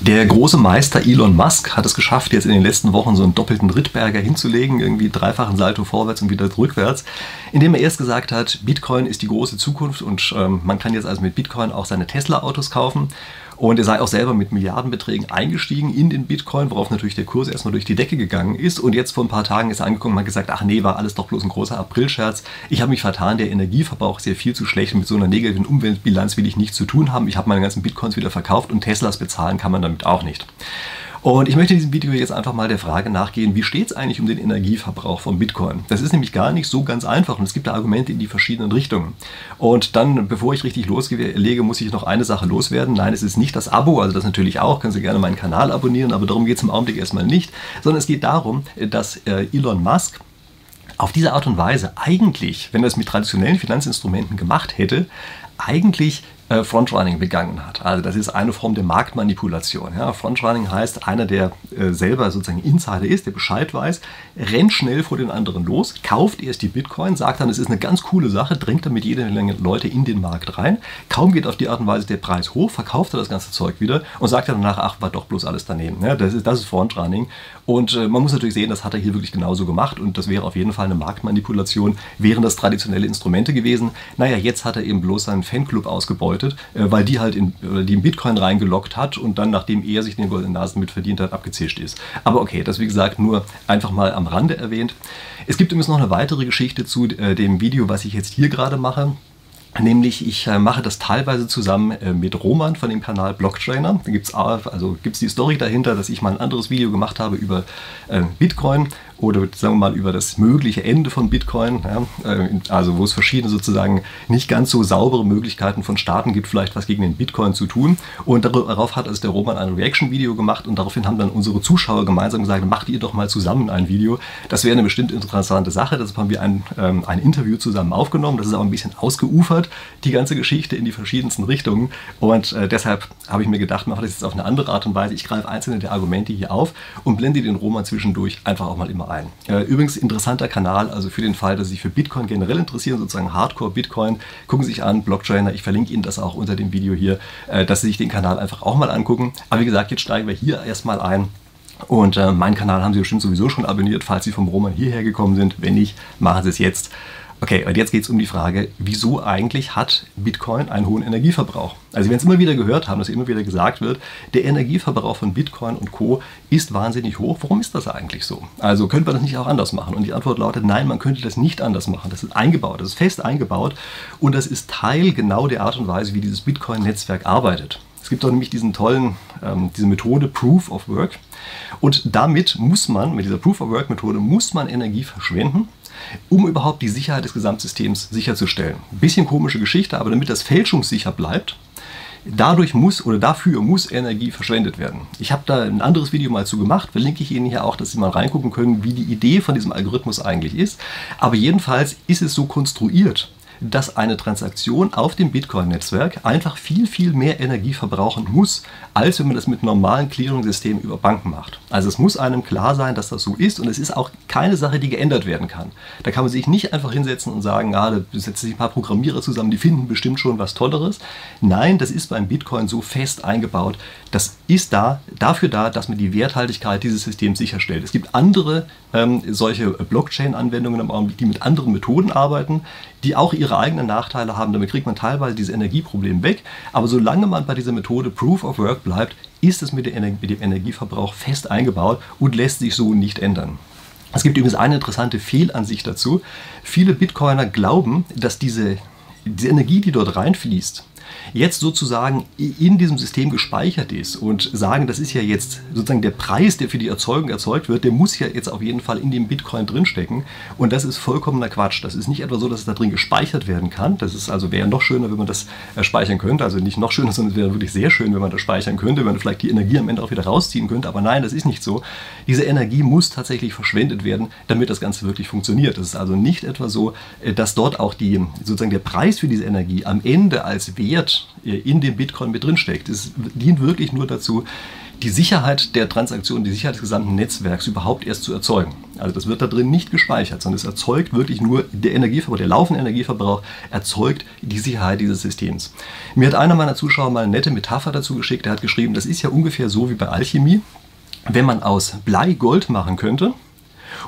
Der große Meister Elon Musk hat es geschafft, jetzt in den letzten Wochen so einen doppelten Rittberger hinzulegen, irgendwie dreifachen Salto vorwärts und wieder rückwärts, indem er erst gesagt hat, Bitcoin ist die große Zukunft und ähm, man kann jetzt also mit Bitcoin auch seine Tesla-Autos kaufen. Und er sei auch selber mit Milliardenbeträgen eingestiegen in den Bitcoin, worauf natürlich der Kurs erstmal durch die Decke gegangen ist. Und jetzt vor ein paar Tagen ist er angekommen und hat gesagt, ach nee, war alles doch bloß ein großer Aprilscherz. Ich habe mich vertan, der Energieverbrauch ist ja viel zu schlecht und mit so einer negativen Umweltbilanz will ich nichts zu tun haben. Ich habe meine ganzen Bitcoins wieder verkauft und Teslas bezahlen kann man damit auch nicht. Und ich möchte in diesem Video jetzt einfach mal der Frage nachgehen, wie steht es eigentlich um den Energieverbrauch von Bitcoin? Das ist nämlich gar nicht so ganz einfach und es gibt da Argumente in die verschiedenen Richtungen. Und dann, bevor ich richtig loslege, muss ich noch eine Sache loswerden. Nein, es ist nicht das Abo, also das natürlich auch, können Sie gerne meinen Kanal abonnieren, aber darum geht es im Augenblick erstmal nicht, sondern es geht darum, dass äh, Elon Musk auf diese Art und Weise eigentlich, wenn er es mit traditionellen Finanzinstrumenten gemacht hätte, eigentlich äh, Frontrunning begangen hat. Also das ist eine Form der Marktmanipulation. Ja, Frontrunning heißt, einer, der äh, selber sozusagen Insider ist, der Bescheid weiß, rennt schnell vor den anderen los, kauft erst die Bitcoin, sagt dann, es ist eine ganz coole Sache, drängt damit jede Menge Leute in den Markt rein. Kaum geht auf die Art und Weise der Preis hoch, verkauft er das ganze Zeug wieder und sagt dann danach, ach, war doch bloß alles daneben. Ja, das, ist, das ist Frontrunning. Und äh, man muss natürlich sehen, das hat er hier wirklich genauso gemacht und das wäre auf jeden Fall eine Marktmanipulation, wären das traditionelle Instrumente gewesen. Naja, jetzt hat er eben bloß seinen Fanclub ausgebeutet bedeutet, äh, weil die halt in, die in Bitcoin reingelockt hat und dann, nachdem er sich den goldenen Nasen mit verdient hat, abgezischt ist. Aber okay, das wie gesagt nur einfach mal am Rande erwähnt. Es gibt übrigens noch eine weitere Geschichte zu äh, dem Video, was ich jetzt hier gerade mache. Nämlich, ich äh, mache das teilweise zusammen äh, mit Roman von dem Kanal Blocktrainer. Da gibt es also gibt's die Story dahinter, dass ich mal ein anderes Video gemacht habe über äh, Bitcoin oder sagen wir mal über das mögliche Ende von Bitcoin, ja, äh, also wo es verschiedene sozusagen nicht ganz so saubere Möglichkeiten von Staaten gibt, vielleicht was gegen den Bitcoin zu tun. Und darauf hat also der Roman ein Reaction-Video gemacht und daraufhin haben dann unsere Zuschauer gemeinsam gesagt, macht ihr doch mal zusammen ein Video. Das wäre eine bestimmt interessante Sache. Deshalb haben wir ein, ähm, ein Interview zusammen aufgenommen. Das ist auch ein bisschen ausgeufert, die ganze Geschichte in die verschiedensten Richtungen. Und äh, deshalb habe ich mir gedacht, mache das jetzt auf eine andere Art und Weise. Ich greife einzelne der Argumente hier auf und blende den Roman zwischendurch einfach auch mal immer ein. Äh, übrigens interessanter Kanal, also für den Fall, dass Sie sich für Bitcoin generell interessieren, sozusagen Hardcore Bitcoin, gucken Sie sich an, Blocktrainer, ich verlinke Ihnen das auch unter dem Video hier, äh, dass Sie sich den Kanal einfach auch mal angucken. Aber wie gesagt, jetzt steigen wir hier erstmal ein. Und äh, meinen Kanal haben Sie bestimmt sowieso schon abonniert, falls Sie vom Roman hierher gekommen sind. Wenn nicht, machen Sie es jetzt. Okay, und jetzt geht es um die Frage, wieso eigentlich hat Bitcoin einen hohen Energieverbrauch? Also, wenn Sie immer wieder gehört haben, dass immer wieder gesagt wird, der Energieverbrauch von Bitcoin und Co. ist wahnsinnig hoch. Warum ist das eigentlich so? Also, könnte man das nicht auch anders machen? Und die Antwort lautet, nein, man könnte das nicht anders machen. Das ist eingebaut, das ist fest eingebaut und das ist Teil genau der Art und Weise, wie dieses Bitcoin-Netzwerk arbeitet. Es gibt doch nämlich diesen tollen, ähm, diese Methode Proof of Work. Und damit muss man, mit dieser Proof of Work Methode, muss man Energie verschwenden um überhaupt die Sicherheit des Gesamtsystems sicherzustellen. Bisschen komische Geschichte, aber damit das fälschungssicher bleibt, dadurch muss oder dafür muss Energie verschwendet werden. Ich habe da ein anderes Video mal zu gemacht, verlinke ich Ihnen hier auch, dass Sie mal reingucken können, wie die Idee von diesem Algorithmus eigentlich ist. Aber jedenfalls ist es so konstruiert, dass eine Transaktion auf dem Bitcoin-Netzwerk einfach viel, viel mehr Energie verbrauchen muss, als wenn man das mit normalen Clearing-Systemen über Banken macht. Also es muss einem klar sein, dass das so ist und es ist auch keine Sache, die geändert werden kann. Da kann man sich nicht einfach hinsetzen und sagen, ah, da setzen sich ein paar Programmierer zusammen, die finden bestimmt schon was Tolleres. Nein, das ist beim Bitcoin so fest eingebaut. Das ist da, dafür da, dass man die Werthaltigkeit dieses Systems sicherstellt. Es gibt andere ähm, solche Blockchain-Anwendungen die mit anderen Methoden arbeiten, die auch ihre eigenen Nachteile haben. Damit kriegt man teilweise dieses Energieproblem weg. Aber solange man bei dieser Methode Proof of Work bleibt, ist es mit, dem Energieverbrauch fest eingebaut und lässt sich so nicht ändern. Es gibt übrigens eine interessante Fehlansicht dazu. Viele Bitcoiner glauben, dass diese, diese Energie, die dort reinfließt, jetzt sozusagen in diesem System gespeichert ist und sagen, das ist ja jetzt sozusagen der Preis, der für die Erzeugung erzeugt wird, der muss ja jetzt auf jeden Fall in dem Bitcoin drinstecken. Und das ist vollkommener Quatsch. Das ist nicht etwa so, dass es da drin gespeichert werden kann. Das ist also wäre noch schöner, wenn man das äh, speichern könnte. Also nicht noch schöner, sondern es wäre wirklich sehr schön, wenn man das speichern könnte, wenn man vielleicht die Energie am Ende auch wieder rausziehen könnte. Aber nein, das ist nicht so. Diese Energie muss tatsächlich verschwendet werden, damit das Ganze wirklich funktioniert. Es ist also nicht etwa so, äh, dass dort auch die, sozusagen der Preis für diese Energie am Ende als Wert äh, in dem Bitcoin mit drin steckt. Es dient wirklich nur dazu, die Sicherheit der Transaktion, die Sicherheit des gesamten Netzwerks überhaupt erst zu erzeugen. Also das wird da drin nicht gespeichert, sondern es erzeugt wirklich nur der Energieverbrauch, der laufende Energieverbrauch erzeugt die Sicherheit dieses Systems. Mir hat einer meiner Zuschauer mal eine nette Metapher dazu geschickt. Er hat geschrieben, das ist ja ungefähr so wie bei Alchemie, wenn man aus Blei Gold machen könnte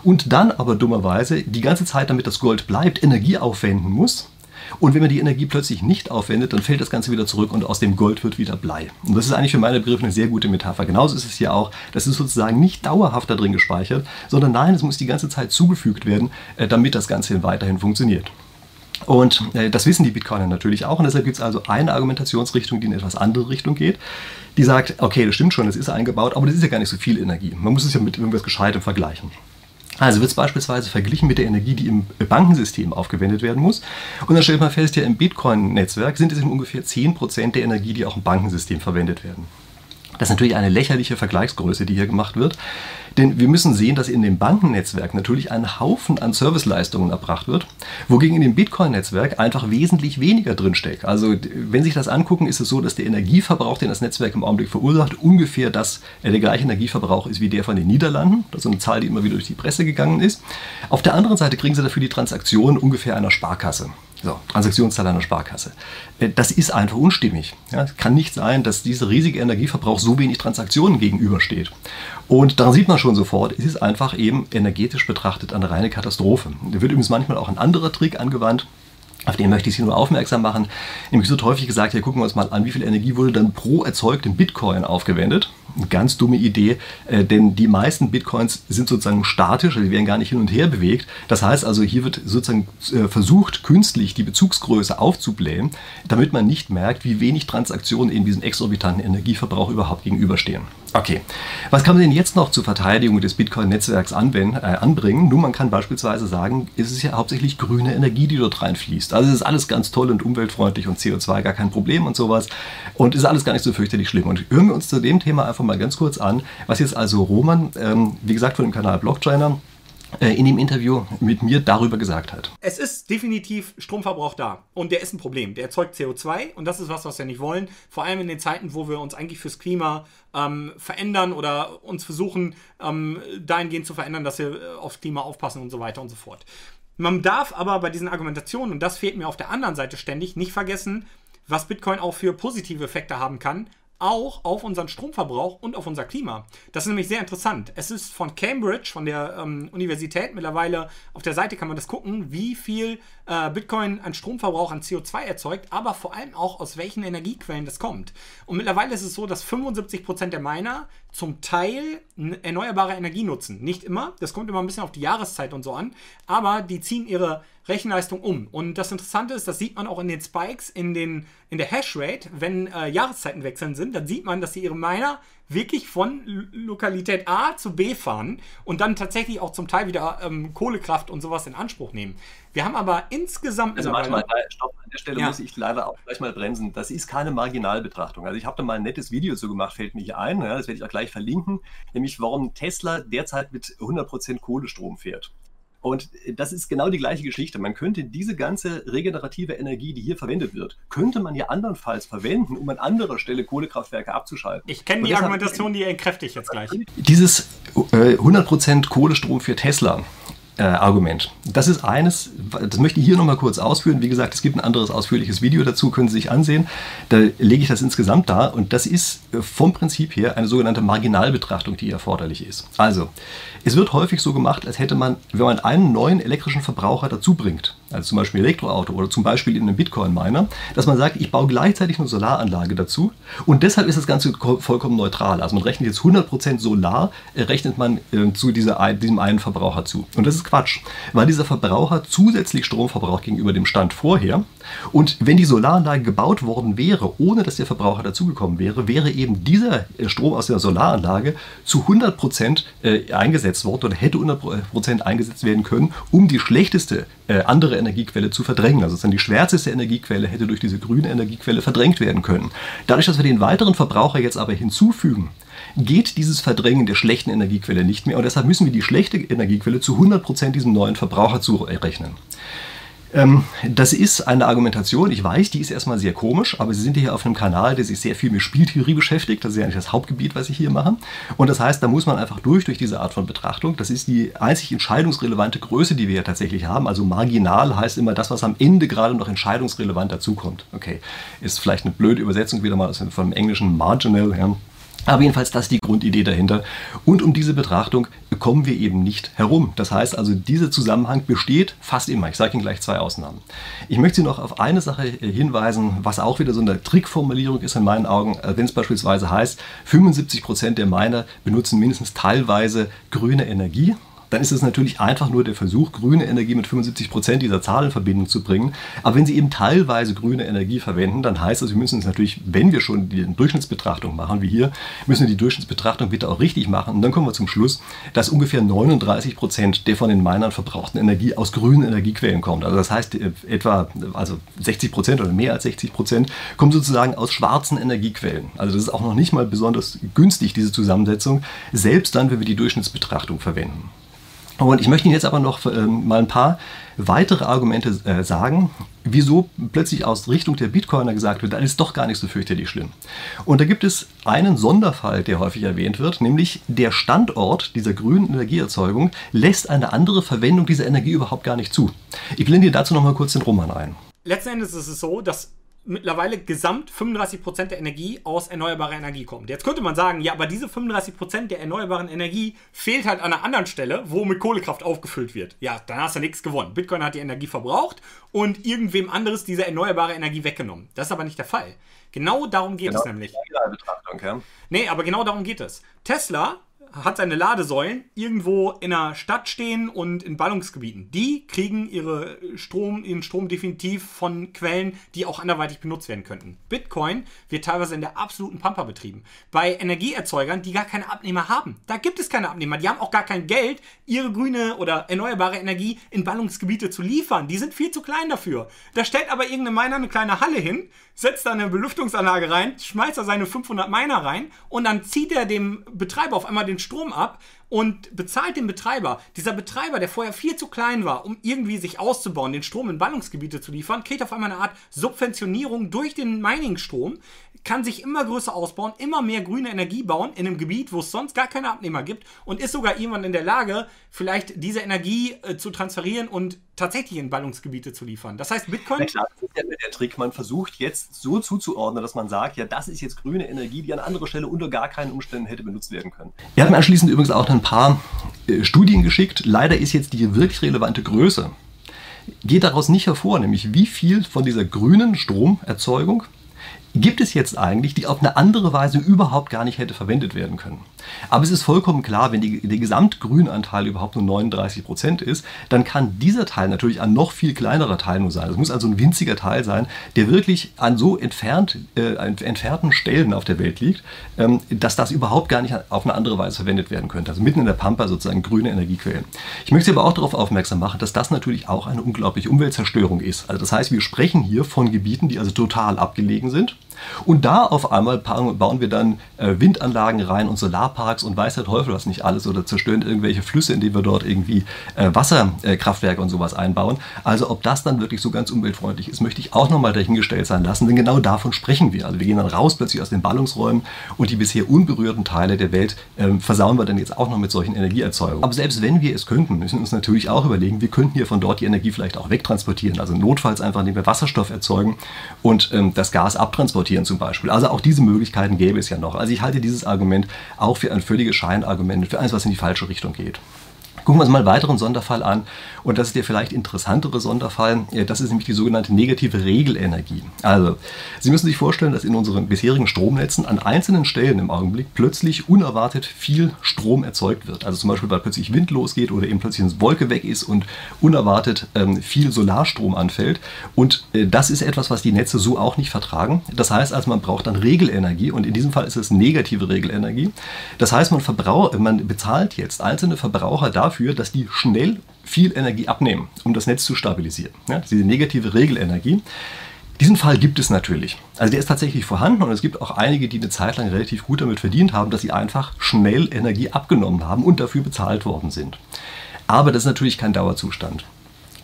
und dann aber dummerweise die ganze Zeit, damit das Gold bleibt, Energie aufwenden muss, und wenn man die Energie plötzlich nicht aufwendet, dann fällt das Ganze wieder zurück und aus dem Gold wird wieder Blei. Und das ist eigentlich für meine Begriffe eine sehr gute Metapher. Genauso ist es hier auch. Das ist sozusagen nicht dauerhaft da drin gespeichert, sondern nein, es muss die ganze Zeit zugefügt werden, äh, damit das Ganze weiterhin funktioniert. Und äh, das wissen die Bitcoiner natürlich auch. Und deshalb gibt es also eine Argumentationsrichtung, die in etwas andere Richtung geht. Die sagt, okay, das stimmt schon, das ist eingebaut, aber das ist ja gar nicht so viel Energie. Man muss es ja mit irgendwas Gescheitem vergleichen. Also wird es beispielsweise verglichen mit der Energie, die im Bankensystem aufgewendet werden muss. Und dann stellt man fest, ja, im Bitcoin-Netzwerk sind es ungefähr 10% der Energie, die auch im Bankensystem verwendet werden. Das ist natürlich eine lächerliche Vergleichsgröße, die hier gemacht wird. Denn wir müssen sehen, dass in dem Bankennetzwerk natürlich ein Haufen an Serviceleistungen erbracht wird, wogegen in dem Bitcoin-Netzwerk einfach wesentlich weniger drinsteckt. Also wenn Sie sich das angucken, ist es so, dass der Energieverbrauch, den das Netzwerk im Augenblick verursacht, ungefähr das, äh, der gleiche Energieverbrauch ist wie der von den Niederlanden. Das ist eine Zahl, die immer wieder durch die Presse gegangen ist. Auf der anderen Seite kriegen Sie dafür die Transaktionen ungefähr einer Sparkasse. So, Transaktionszahl einer Sparkasse. Äh, das ist einfach unstimmig. Ja, es kann nicht sein, dass dieser riesige Energieverbrauch so wenig Transaktionen gegenübersteht. Und daran sieht man schon sofort, es ist einfach eben energetisch betrachtet eine reine Katastrophe. Da wird übrigens manchmal auch ein anderer Trick angewandt. Auf den möchte ich Sie nur aufmerksam machen. Nämlich so häufig gesagt, hier gucken wir uns mal an, wie viel Energie wurde dann pro erzeugten Bitcoin aufgewendet. Eine ganz dumme Idee, äh, denn die meisten Bitcoins sind sozusagen statisch, also die werden gar nicht hin und her bewegt. Das heißt also, hier wird sozusagen äh, versucht, künstlich die Bezugsgröße aufzublähen, damit man nicht merkt, wie wenig Transaktionen in diesem exorbitanten Energieverbrauch überhaupt gegenüberstehen. Okay, was kann man denn jetzt noch zur Verteidigung des Bitcoin-Netzwerks äh, anbringen? Nun, man kann beispielsweise sagen, es ist ja hauptsächlich grüne Energie, die dort reinfließt. Also es ist alles ganz toll und umweltfreundlich und CO2 gar kein Problem und sowas. Und ist alles gar nicht so fürchterlich schlimm. Und hören wir uns zu dem Thema einfach mal ganz kurz an, was jetzt also Roman, ähm, wie gesagt, von dem Kanal Blockchainer, in dem Interview mit mir darüber gesagt hat. Es ist definitiv Stromverbrauch da und der ist ein Problem. Der erzeugt CO2 und das ist was, was wir nicht wollen. Vor allem in den Zeiten, wo wir uns eigentlich fürs Klima ähm, verändern oder uns versuchen, ähm, dahingehend zu verändern, dass wir äh, aufs Klima aufpassen und so weiter und so fort. Man darf aber bei diesen Argumentationen, und das fehlt mir auf der anderen Seite ständig, nicht vergessen, was Bitcoin auch für positive Effekte haben kann, auch auf unseren Stromverbrauch und auf unser Klima. Das ist nämlich sehr interessant. Es ist von Cambridge, von der ähm, Universität, mittlerweile auf der Seite kann man das gucken, wie viel äh, Bitcoin an Stromverbrauch, an CO2 erzeugt, aber vor allem auch aus welchen Energiequellen das kommt. Und mittlerweile ist es so, dass 75% der Miner zum Teil erneuerbare Energie nutzen. Nicht immer, das kommt immer ein bisschen auf die Jahreszeit und so an, aber die ziehen ihre Rechenleistung um. Und das Interessante ist, das sieht man auch in den Spikes, in, den, in der Hashrate, wenn äh, Jahreszeiten wechseln sind, dann sieht man, dass sie ihre Miner wirklich von Lokalität A zu B fahren und dann tatsächlich auch zum Teil wieder ähm, Kohlekraft und sowas in Anspruch nehmen. Wir haben aber insgesamt. Also manchmal, stopp, an der Stelle ja. muss ich leider auch gleich mal bremsen. Das ist keine Marginalbetrachtung. Also ich habe da mal ein nettes Video zu gemacht, fällt mir hier ein. Ja, das werde ich auch gleich verlinken. Nämlich, warum Tesla derzeit mit 100% Kohlestrom fährt. Und das ist genau die gleiche Geschichte. Man könnte diese ganze regenerative Energie, die hier verwendet wird, könnte man ja andernfalls verwenden, um an anderer Stelle Kohlekraftwerke abzuschalten. Ich kenne die Argumentation, die entkräfte ich jetzt gleich. Dieses äh, 100% Kohlestrom für Tesla äh, Argument. Das ist eines, das möchte ich hier nochmal kurz ausführen. Wie gesagt, es gibt ein anderes ausführliches Video dazu, können Sie sich ansehen. Da lege ich das insgesamt dar und das ist äh, vom Prinzip her eine sogenannte Marginalbetrachtung, die erforderlich ist. Also, es wird häufig so gemacht, als hätte man, wenn man einen neuen elektrischen Verbraucher dazu bringt, also zum Beispiel Elektroauto oder zum Beispiel in einem Bitcoin-Miner, dass man sagt, ich baue gleichzeitig eine Solaranlage dazu und deshalb ist das Ganze vollkommen neutral. Also man rechnet jetzt 100% Solar, äh, rechnet man äh, zu dieser, diesem einen Verbraucher zu. Und das ist Quatsch, weil dieser Verbraucher zusätzlich Strom verbraucht gegenüber dem Stand vorher und wenn die Solaranlage gebaut worden wäre, ohne dass der Verbraucher dazugekommen wäre, wäre eben dieser äh, Strom aus der Solaranlage zu 100% äh, eingesetzt worden oder hätte 100% eingesetzt werden können, um die schlechteste äh, andere Energiequelle zu verdrängen. Also dann die schwärzeste Energiequelle hätte durch diese grüne Energiequelle verdrängt werden können. Dadurch, dass wir den weiteren Verbraucher jetzt aber hinzufügen, geht dieses Verdrängen der schlechten Energiequelle nicht mehr und deshalb müssen wir die schlechte Energiequelle zu 100% diesem neuen Verbraucher zurechnen. Ähm, das ist eine Argumentation, ich weiß, die ist erstmal sehr komisch, aber Sie sind hier auf einem Kanal, der sich sehr viel mit Spieltheorie beschäftigt. Das ist ja eigentlich das Hauptgebiet, was ich hier mache. Und das heißt, da muss man einfach durch, durch diese Art von Betrachtung. Das ist die einzig entscheidungsrelevante Größe, die wir ja tatsächlich haben. Also marginal heißt immer das, was am Ende gerade noch entscheidungsrelevant dazukommt. Okay, ist vielleicht eine blöde Übersetzung wieder mal vom englischen marginal. Ja. Aber jedenfalls das ist die Grundidee dahinter. Und um diese Betrachtung kommen wir eben nicht herum. Das heißt also, dieser Zusammenhang besteht fast immer. Ich sage Ihnen gleich zwei Ausnahmen. Ich möchte Sie noch auf eine Sache hinweisen, was auch wieder so eine Trickformulierung ist in meinen Augen, äh, wenn es beispielsweise heißt, 75 Prozent der Miner benutzen mindestens teilweise grüne Energie dann ist es natürlich einfach nur der Versuch, grüne Energie mit 75 Prozent dieser Zahl in Verbindung zu bringen. Aber wenn Sie eben teilweise grüne Energie verwenden, dann heißt das, wir müssen es natürlich, wenn wir schon die Durchschnittsbetrachtung machen, wie hier, müssen wir die Durchschnittsbetrachtung bitte auch richtig machen. Und dann kommen wir zum Schluss, dass ungefähr 39 Prozent der von den Minern verbrauchten Energie aus grünen Energiequellen kommt. Also das heißt, äh, etwa also 60 Prozent oder mehr als 60 Prozent kommen sozusagen aus schwarzen Energiequellen. Also das ist auch noch nicht mal besonders günstig, diese Zusammensetzung, selbst dann, wenn wir die Durchschnittsbetrachtung verwenden. Und ich möchte Ihnen jetzt aber noch äh, mal ein paar weitere Argumente äh, sagen, wieso plötzlich aus Richtung der Bitcoiner gesagt wird, das ist doch gar nicht so fürchterlich schlimm. Und da gibt es einen Sonderfall, der häufig erwähnt wird, nämlich der Standort dieser grünen Energieerzeugung lässt eine andere Verwendung dieser Energie überhaupt gar nicht zu. Ich blende dir dazu noch mal kurz den Roman ein. Letzten Endes ist es so, dass mittlerweile gesamt 35% der Energie aus erneuerbarer Energie kommt. Jetzt könnte man sagen, ja, aber diese 35% der erneuerbaren Energie fehlt halt an einer anderen Stelle, wo mit Kohlekraft aufgefüllt wird. Ja, dann hast du nichts gewonnen. Bitcoin hat die Energie verbraucht und irgendwem anderes diese erneuerbare Energie weggenommen. Das ist aber nicht der Fall. Genau darum geht genau, es nämlich. Ja. Nee, aber genau darum geht es. Tesla hat seine Ladesäulen irgendwo in einer Stadt stehen und in Ballungsgebieten. Die kriegen ihre Strom, ihren Strom definitiv von Quellen, die auch anderweitig benutzt werden könnten. Bitcoin wird teilweise in der absoluten Pampa betrieben. Bei Energieerzeugern, die gar keine Abnehmer haben. Da gibt es keine Abnehmer. Die haben auch gar kein Geld, ihre grüne oder erneuerbare Energie in Ballungsgebiete zu liefern. Die sind viel zu klein dafür. Da stellt aber irgendeine Miner eine kleine Halle hin, setzt da eine Belüftungsanlage rein, schmeißt da seine 500 Miner rein und dann zieht er dem Betreiber auf einmal den Strom ab und bezahlt den Betreiber. Dieser Betreiber, der vorher viel zu klein war, um irgendwie sich auszubauen, den Strom in Ballungsgebiete zu liefern, kriegt auf einmal eine Art Subventionierung durch den Mining-Strom, kann sich immer größer ausbauen, immer mehr grüne Energie bauen in einem Gebiet, wo es sonst gar keine Abnehmer gibt und ist sogar irgendwann in der Lage, vielleicht diese Energie äh, zu transferieren und tatsächlich in Ballungsgebiete zu liefern. Das heißt, Bitcoin. Ja klar, das ist ja der Trick. Man versucht jetzt so zuzuordnen, dass man sagt, ja, das ist jetzt grüne Energie, die an anderer Stelle unter gar keinen Umständen hätte benutzt werden können. Wir haben anschließend übrigens auch ein paar äh, Studien geschickt. Leider ist jetzt die wirklich relevante Größe geht daraus nicht hervor, nämlich wie viel von dieser grünen Stromerzeugung gibt es jetzt eigentlich, die auf eine andere Weise überhaupt gar nicht hätte verwendet werden können. Aber es ist vollkommen klar, wenn die, der Gesamtgrünanteil überhaupt nur 39 Prozent ist, dann kann dieser Teil natürlich ein noch viel kleinerer Teil nur sein. Es muss also ein winziger Teil sein, der wirklich an so entfernt, äh, entfernten Stellen auf der Welt liegt, ähm, dass das überhaupt gar nicht auf eine andere Weise verwendet werden könnte. Also mitten in der Pampa sozusagen grüne Energiequellen. Ich möchte Sie aber auch darauf aufmerksam machen, dass das natürlich auch eine unglaubliche Umweltzerstörung ist. Also das heißt, wir sprechen hier von Gebieten, die also total abgelegen sind und da auf einmal bauen wir dann äh, Windanlagen rein und Solarparks und weiß der Teufel was nicht alles oder zerstören irgendwelche Flüsse, indem wir dort irgendwie äh, Wasserkraftwerke und sowas einbauen. Also ob das dann wirklich so ganz umweltfreundlich ist, möchte ich auch nochmal dahingestellt sein lassen, denn genau davon sprechen wir. Also wir gehen dann raus plötzlich aus den Ballungsräumen und die bisher unberührten Teile der Welt äh, versauen wir dann jetzt auch noch mit solchen Energieerzeugungen. Aber selbst wenn wir es könnten, müssen wir uns natürlich auch überlegen, wir könnten hier von dort die Energie vielleicht auch wegtransportieren. Also notfalls einfach, indem wir Wasserstoff erzeugen und ähm, das Gas abtransportieren transportieren zum Beispiel. Also auch diese Möglichkeiten gäbe es ja noch. Also ich halte dieses Argument auch für ein völliges Scheinargument, für eins, was in die falsche Richtung geht. Gucken wir uns mal einen weiteren Sonderfall an. Und das ist der vielleicht interessantere Sonderfall. Das ist nämlich die sogenannte negative Regelenergie. Also, Sie müssen sich vorstellen, dass in unseren bisherigen Stromnetzen an einzelnen Stellen im Augenblick plötzlich unerwartet viel Strom erzeugt wird. Also zum Beispiel, weil plötzlich Wind losgeht oder eben plötzlich eine Wolke weg ist und unerwartet ähm, viel Solarstrom anfällt. Und äh, das ist etwas, was die Netze so auch nicht vertragen. Das heißt also, man braucht dann Regelenergie und in diesem Fall ist es negative Regelenergie. Das heißt, man, man bezahlt jetzt einzelne Verbraucher dafür, dafür, dass die schnell viel Energie abnehmen, um das Netz zu stabilisieren. Ja, diese negative Regelenergie. Diesen Fall gibt es natürlich. Also der ist tatsächlich vorhanden und es gibt auch einige, die eine Zeit lang relativ gut damit verdient haben, dass sie einfach schnell Energie abgenommen haben und dafür bezahlt worden sind. Aber das ist natürlich kein Dauerzustand.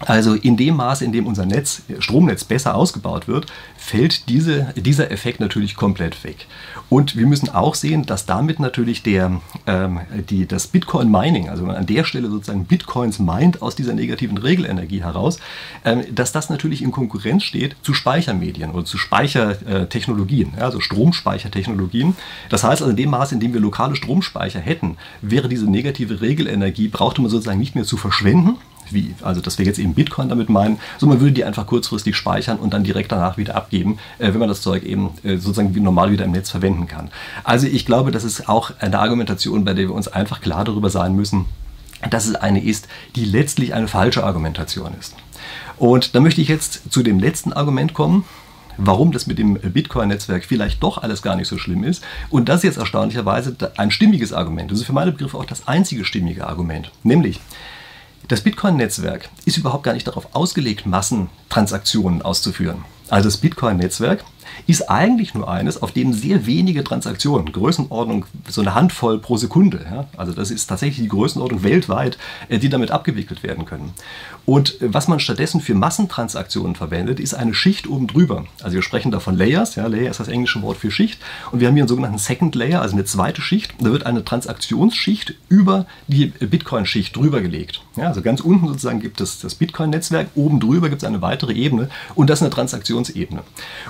Also in dem Maße, in dem unser Netz, Stromnetz besser ausgebaut wird, fällt diese, dieser Effekt natürlich komplett weg. Und wir müssen auch sehen, dass damit natürlich der, ähm, die, das Bitcoin-Mining, also an der Stelle sozusagen Bitcoins meint aus dieser negativen Regelenergie heraus, ähm, dass das natürlich in Konkurrenz steht zu Speichermedien oder zu Speichertechnologien, ja, also Stromspeichertechnologien. Das heißt also in dem Maße, in dem wir lokale Stromspeicher hätten, wäre diese negative Regelenergie, brauchte man sozusagen nicht mehr zu verschwenden, wie, also dass wir jetzt eben Bitcoin damit meinen, sondern man würde die einfach kurzfristig speichern und dann direkt danach wieder abgeben, äh, wenn man das Zeug eben äh, sozusagen wie normal wieder im Netz verwenden kann. Also ich glaube, das ist auch eine Argumentation, bei der wir uns einfach klar darüber sein müssen, dass es eine ist, die letztlich eine falsche Argumentation ist. Und da möchte ich jetzt zu dem letzten Argument kommen, warum das mit dem Bitcoin-Netzwerk vielleicht doch alles gar nicht so schlimm ist. Und das ist jetzt erstaunlicherweise ein stimmiges Argument. Das ist für meine Begriffe auch das einzige stimmige Argument. Nämlich, das Bitcoin-Netzwerk ist überhaupt gar nicht darauf ausgelegt, Massentransaktionen auszuführen. Also das Bitcoin-Netzwerk ist eigentlich nur eines, auf dem sehr wenige Transaktionen, Größenordnung so eine Handvoll pro Sekunde, ja, also das ist tatsächlich die Größenordnung weltweit, äh, die damit abgewickelt werden können. Und äh, was man stattdessen für Massentransaktionen verwendet, ist eine Schicht oben drüber. Also wir sprechen da von Layers, ja, Layer ist das englische Wort für Schicht und wir haben hier einen sogenannten Second Layer, also eine zweite Schicht. Da wird eine Transaktionsschicht über die Bitcoin-Schicht drüber gelegt. Ja, also ganz unten sozusagen gibt es das Bitcoin-Netzwerk, oben drüber gibt es eine weitere Ebene und das ist eine Transaktionsebene.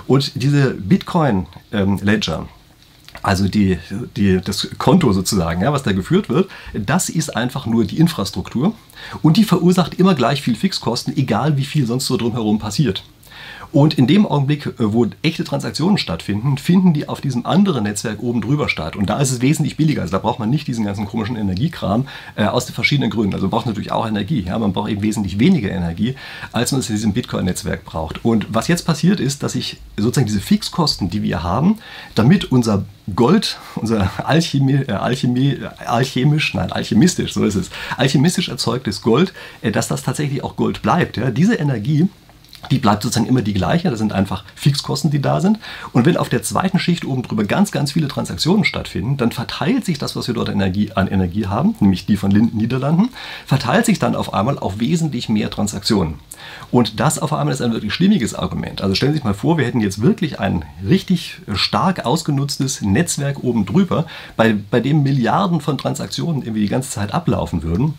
Und diese Bitcoin-Ledger, ähm, also die, die, das Konto sozusagen, ja, was da geführt wird, das ist einfach nur die Infrastruktur und die verursacht immer gleich viel Fixkosten, egal wie viel sonst so drumherum passiert. Und in dem Augenblick, äh, wo echte Transaktionen stattfinden, finden die auf diesem anderen Netzwerk oben drüber statt. Und da ist es wesentlich billiger. Also da braucht man nicht diesen ganzen komischen Energiekram äh, aus den verschiedenen Gründen. Also man braucht natürlich auch Energie. Ja? Man braucht eben wesentlich weniger Energie, als man es in diesem Bitcoin-Netzwerk braucht. Und was jetzt passiert ist, dass sich sozusagen diese Fixkosten, die wir haben, damit unser Gold, unser Alchemie, äh, Alchemie, alchemisch, nein, alchemistisch, so ist es, alchemistisch erzeugtes Gold, äh, dass das tatsächlich auch Gold bleibt. Ja? Diese Energie, die bleibt sozusagen immer die gleiche. Das sind einfach Fixkosten, die da sind. Und wenn auf der zweiten Schicht oben drüber ganz, ganz viele Transaktionen stattfinden, dann verteilt sich das, was wir dort Energie, an Energie haben, nämlich die von den Niederlanden, verteilt sich dann auf einmal auf wesentlich mehr Transaktionen. Und das auf einmal ist ein wirklich schlimmiges Argument. Also stellen Sie sich mal vor, wir hätten jetzt wirklich ein richtig stark ausgenutztes Netzwerk oben drüber, bei, bei dem Milliarden von Transaktionen irgendwie die ganze Zeit ablaufen würden.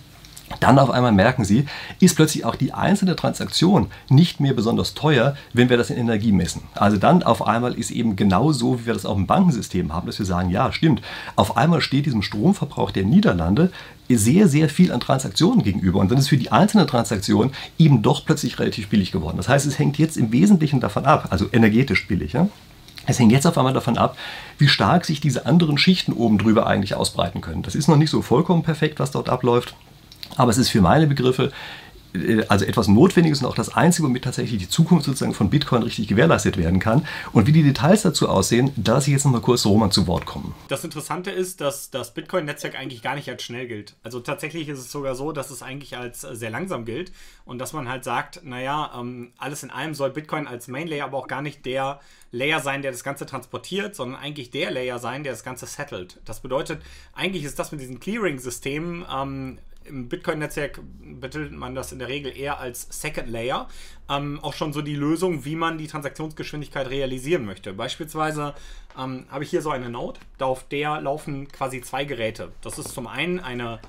Dann auf einmal merken Sie, ist plötzlich auch die einzelne Transaktion nicht mehr besonders teuer, wenn wir das in Energie messen. Also dann auf einmal ist eben genau so, wie wir das auch im Bankensystem haben, dass wir sagen, ja, stimmt, auf einmal steht diesem Stromverbrauch der Niederlande sehr, sehr viel an Transaktionen gegenüber. Und dann ist für die einzelne Transaktion eben doch plötzlich relativ billig geworden. Das heißt, es hängt jetzt im Wesentlichen davon ab, also energetisch billig. Ja? Es hängt jetzt auf einmal davon ab, wie stark sich diese anderen Schichten oben drüber eigentlich ausbreiten können. Das ist noch nicht so vollkommen perfekt, was dort abläuft. Aber es ist für meine Begriffe äh, also etwas Notwendiges und auch das Einzige, womit tatsächlich die Zukunft sozusagen von Bitcoin richtig gewährleistet werden kann. Und wie die Details dazu aussehen, da lasse ich jetzt nochmal kurz Roman zu Wort kommen. Das Interessante ist, dass das Bitcoin-Netzwerk eigentlich gar nicht als schnell gilt. Also tatsächlich ist es sogar so, dass es eigentlich als äh, sehr langsam gilt und dass man halt sagt, naja, ähm, alles in allem soll Bitcoin als Main-Layer aber auch gar nicht der Layer sein, der das Ganze transportiert, sondern eigentlich der Layer sein, der das Ganze settelt. Das bedeutet, eigentlich ist das mit diesen Clearing-Systemen ähm, im Bitcoin-Netzwerk betitelt man das in der Regel eher als Second Layer. Ähm, auch schon so die Lösung, wie man die Transaktionsgeschwindigkeit realisieren möchte. Beispielsweise ähm, habe ich hier so eine Node, auf der laufen quasi zwei Geräte. Das ist zum einen eine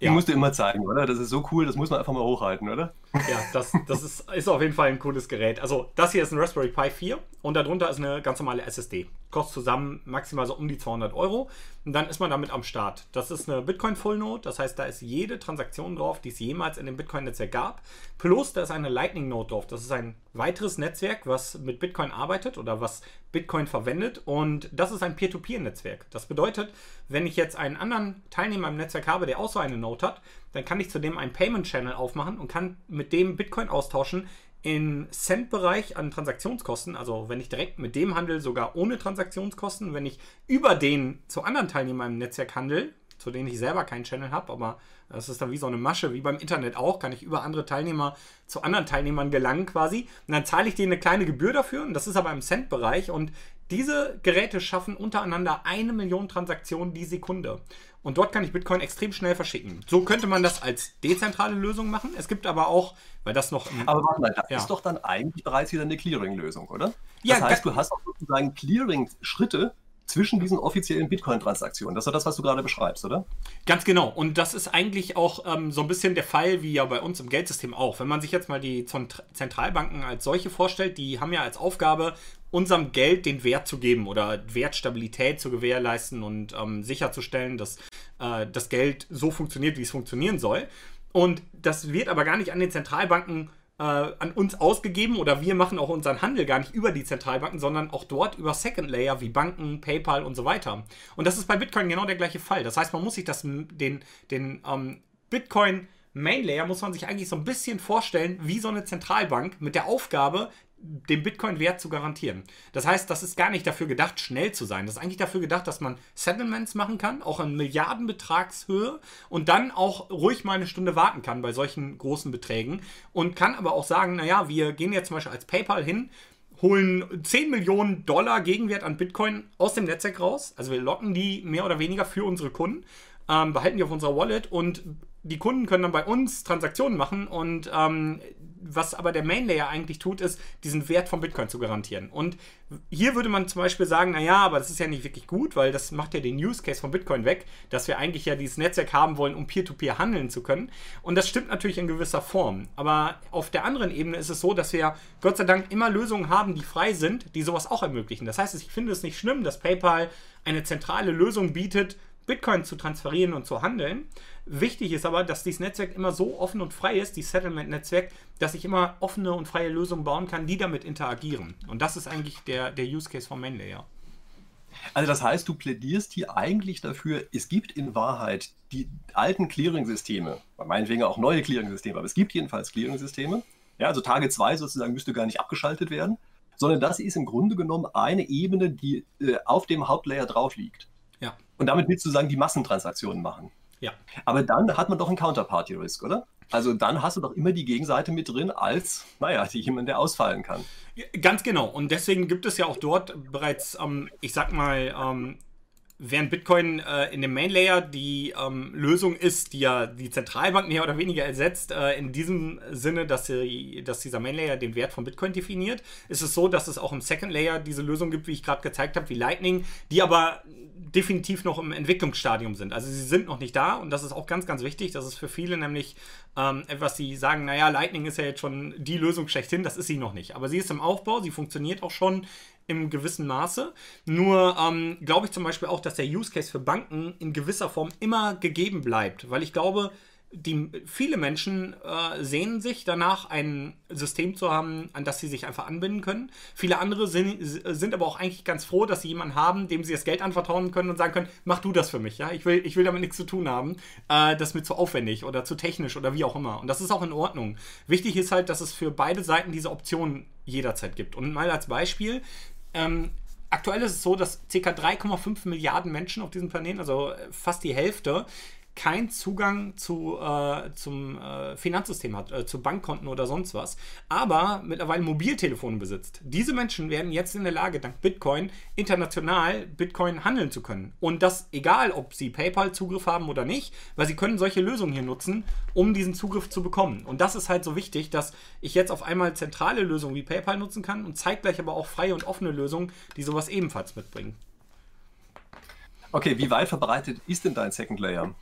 die ja. musst du immer zeigen, oder? Das ist so cool, das muss man einfach mal hochhalten, oder? Ja, das, das ist, ist auf jeden Fall ein cooles Gerät. Also, das hier ist ein Raspberry Pi 4 und darunter ist eine ganz normale SSD. Kostet zusammen maximal so um die 200 Euro und dann ist man damit am Start. Das ist eine Bitcoin Full Node, das heißt, da ist jede Transaktion drauf, die es jemals in dem Bitcoin-Netzwerk gab. Plus, da ist eine Lightning Node drauf. Das ist ein weiteres Netzwerk, was mit Bitcoin arbeitet oder was Bitcoin verwendet und das ist ein Peer-to-Peer-Netzwerk. Das bedeutet, wenn ich jetzt einen anderen Teilnehmer im Netzwerk habe, der auch so eine Node hat, dann kann ich zudem einen Payment Channel aufmachen und kann mit dem Bitcoin austauschen im Cent-Bereich an Transaktionskosten. Also wenn ich direkt mit dem handel, sogar ohne Transaktionskosten. Wenn ich über den zu anderen Teilnehmern im Netzwerk handel, zu denen ich selber keinen Channel habe, aber das ist dann wie so eine Masche, wie beim Internet auch, kann ich über andere Teilnehmer zu anderen Teilnehmern gelangen quasi. Und dann zahle ich denen eine kleine Gebühr dafür, und das ist aber im Cent-Bereich. Und Diese Geräte schaffen untereinander eine Million Transaktionen die Sekunde. Und dort kann ich Bitcoin extrem schnell verschicken. So könnte man das als dezentrale Lösung machen. Es gibt aber auch, weil das noch. Aber warte mal, das ja. ist doch dann eigentlich bereits wieder eine Clearing-Lösung, oder? Das ja, heißt, du hast auch sozusagen Clearing-Schritte, zwischen diesen offiziellen Bitcoin-Transaktionen. Das ist das, was du gerade beschreibst, oder? Ganz genau. Und das ist eigentlich auch ähm, so ein bisschen der Fall, wie ja bei uns im Geldsystem auch. Wenn man sich jetzt mal die Zentralbanken als solche vorstellt, die haben ja als Aufgabe, unserem Geld den Wert zu geben oder Wertstabilität zu gewährleisten und ähm, sicherzustellen, dass äh, das Geld so funktioniert, wie es funktionieren soll. Und das wird aber gar nicht an den Zentralbanken äh, an uns ausgegeben oder wir machen auch unseren Handel gar nicht über die Zentralbanken, sondern auch dort über Second Layer wie Banken, PayPal und so weiter. Und das ist bei Bitcoin genau der gleiche Fall. Das heißt, man muss sich das, den, den ähm, Bitcoin Main Layer muss man sich eigentlich so ein bisschen vorstellen wie so eine Zentralbank mit der Aufgabe, den Bitcoin-Wert zu garantieren. Das heißt, das ist gar nicht dafür gedacht, schnell zu sein. Das ist eigentlich dafür gedacht, dass man Settlements machen kann, auch in Milliardenbetragshöhe und dann auch ruhig mal eine Stunde warten kann bei solchen großen Beträgen und kann aber auch sagen, naja, wir gehen jetzt zum Beispiel als PayPal hin, holen 10 Millionen Dollar Gegenwert an Bitcoin aus dem Netzwerk raus. Also wir locken die mehr oder weniger für unsere Kunden, ähm, behalten die auf unserer Wallet und die Kunden können dann bei uns Transaktionen machen und ähm, was aber der Main Layer eigentlich tut, ist, diesen Wert von Bitcoin zu garantieren. Und hier würde man zum Beispiel sagen, naja, aber das ist ja nicht wirklich gut, weil das macht ja den Use Case von Bitcoin weg, dass wir eigentlich ja dieses Netzwerk haben wollen, um Peer-to-Peer -Peer handeln zu können. Und das stimmt natürlich in gewisser Form. Aber auf der anderen Ebene ist es so, dass wir Gott sei Dank immer Lösungen haben, die frei sind, die sowas auch ermöglichen. Das heißt, ich finde es nicht schlimm, dass PayPal eine zentrale Lösung bietet, Bitcoin zu transferieren und zu handeln. Wichtig ist aber, dass dieses Netzwerk immer so offen und frei ist, die Settlement-Netzwerk, dass ich immer offene und freie Lösungen bauen kann, die damit interagieren. Und das ist eigentlich der, der Use Case vom Mainlayer. Also das heißt, du plädierst hier eigentlich dafür, es gibt in Wahrheit die alten Clearing-Systeme, meinetwegen auch neue Clearing-Systeme, aber es gibt jedenfalls Clearing-Systeme. Ja, also Tage 2 sozusagen müsste gar nicht abgeschaltet werden, sondern das ist im Grunde genommen eine Ebene, die äh, auf dem Hauptlayer drauf liegt. Und damit willst du sagen, die Massentransaktionen machen. Ja. Aber dann hat man doch einen Counterparty-Risk, oder? Also dann hast du doch immer die Gegenseite mit drin als, naja, jemand, der ausfallen kann. Ganz genau. Und deswegen gibt es ja auch dort bereits, ähm, ich sag mal, ähm, während Bitcoin äh, in dem Main Layer die ähm, Lösung ist, die ja die Zentralbank mehr oder weniger ersetzt, äh, in diesem Sinne, dass, sie, dass dieser Main Layer den Wert von Bitcoin definiert, ist es so, dass es auch im Second Layer diese Lösung gibt, wie ich gerade gezeigt habe, wie Lightning, die aber definitiv noch im Entwicklungsstadium sind. Also sie sind noch nicht da und das ist auch ganz, ganz wichtig. Das ist für viele nämlich ähm, etwas, die sagen, naja, Lightning ist ja jetzt schon die Lösung schlechthin. Das ist sie noch nicht. Aber sie ist im Aufbau, sie funktioniert auch schon im gewissen Maße. Nur ähm, glaube ich zum Beispiel auch, dass der Use Case für Banken in gewisser Form immer gegeben bleibt, weil ich glaube, die, viele Menschen äh, sehnen sich danach, ein System zu haben, an das sie sich einfach anbinden können. Viele andere sind, sind aber auch eigentlich ganz froh, dass sie jemanden haben, dem sie das Geld anvertrauen können und sagen können, mach du das für mich. Ja? Ich, will, ich will damit nichts zu tun haben. Äh, das ist mir zu aufwendig oder zu technisch oder wie auch immer. Und das ist auch in Ordnung. Wichtig ist halt, dass es für beide Seiten diese Option jederzeit gibt. Und mal als Beispiel, ähm, aktuell ist es so, dass ca. 3,5 Milliarden Menschen auf diesem Planeten, also fast die Hälfte, keinen Zugang zu, äh, zum äh, Finanzsystem hat, äh, zu Bankkonten oder sonst was, aber mittlerweile Mobiltelefone besitzt. Diese Menschen werden jetzt in der Lage, dank Bitcoin international Bitcoin handeln zu können. Und das egal, ob sie PayPal-Zugriff haben oder nicht, weil sie können solche Lösungen hier nutzen, um diesen Zugriff zu bekommen. Und das ist halt so wichtig, dass ich jetzt auf einmal zentrale Lösungen wie PayPal nutzen kann und zeitgleich aber auch freie und offene Lösungen, die sowas ebenfalls mitbringen. Okay, wie weit verbreitet ist denn dein Second Layer?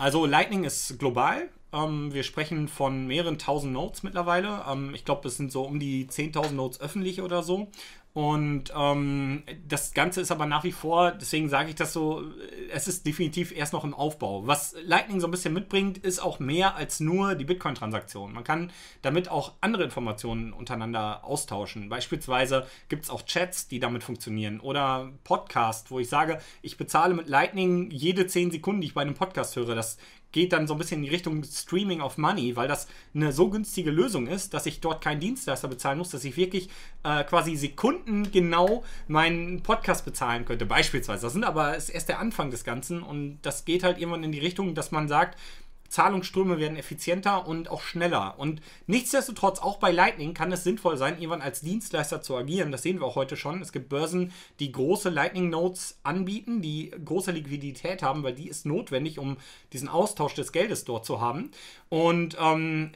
Also Lightning ist global. Ähm, wir sprechen von mehreren tausend Nodes mittlerweile. Ähm, ich glaube, es sind so um die 10.000 Nodes öffentlich oder so. Und ähm, das Ganze ist aber nach wie vor, deswegen sage ich das so, es ist definitiv erst noch im Aufbau. Was Lightning so ein bisschen mitbringt, ist auch mehr als nur die Bitcoin-Transaktion. Man kann damit auch andere Informationen untereinander austauschen. Beispielsweise gibt es auch Chats, die damit funktionieren oder Podcast, wo ich sage, ich bezahle mit Lightning jede 10 Sekunden, die ich bei einem Podcast höre. Das geht dann so ein bisschen in die Richtung Streaming of Money, weil das eine so günstige Lösung ist, dass ich dort keinen Dienstleister bezahlen muss, dass ich wirklich äh, quasi sekundengenau meinen Podcast bezahlen könnte, beispielsweise. Das sind aber ist erst der Anfang des Ganzen und das geht halt irgendwann in die Richtung, dass man sagt, Zahlungsströme werden effizienter und auch schneller. Und nichtsdestotrotz, auch bei Lightning kann es sinnvoll sein, irgendwann als Dienstleister zu agieren. Das sehen wir auch heute schon. Es gibt Börsen, die große Lightning-Nodes anbieten, die große Liquidität haben, weil die ist notwendig, um diesen Austausch des Geldes dort zu haben. Und ähm,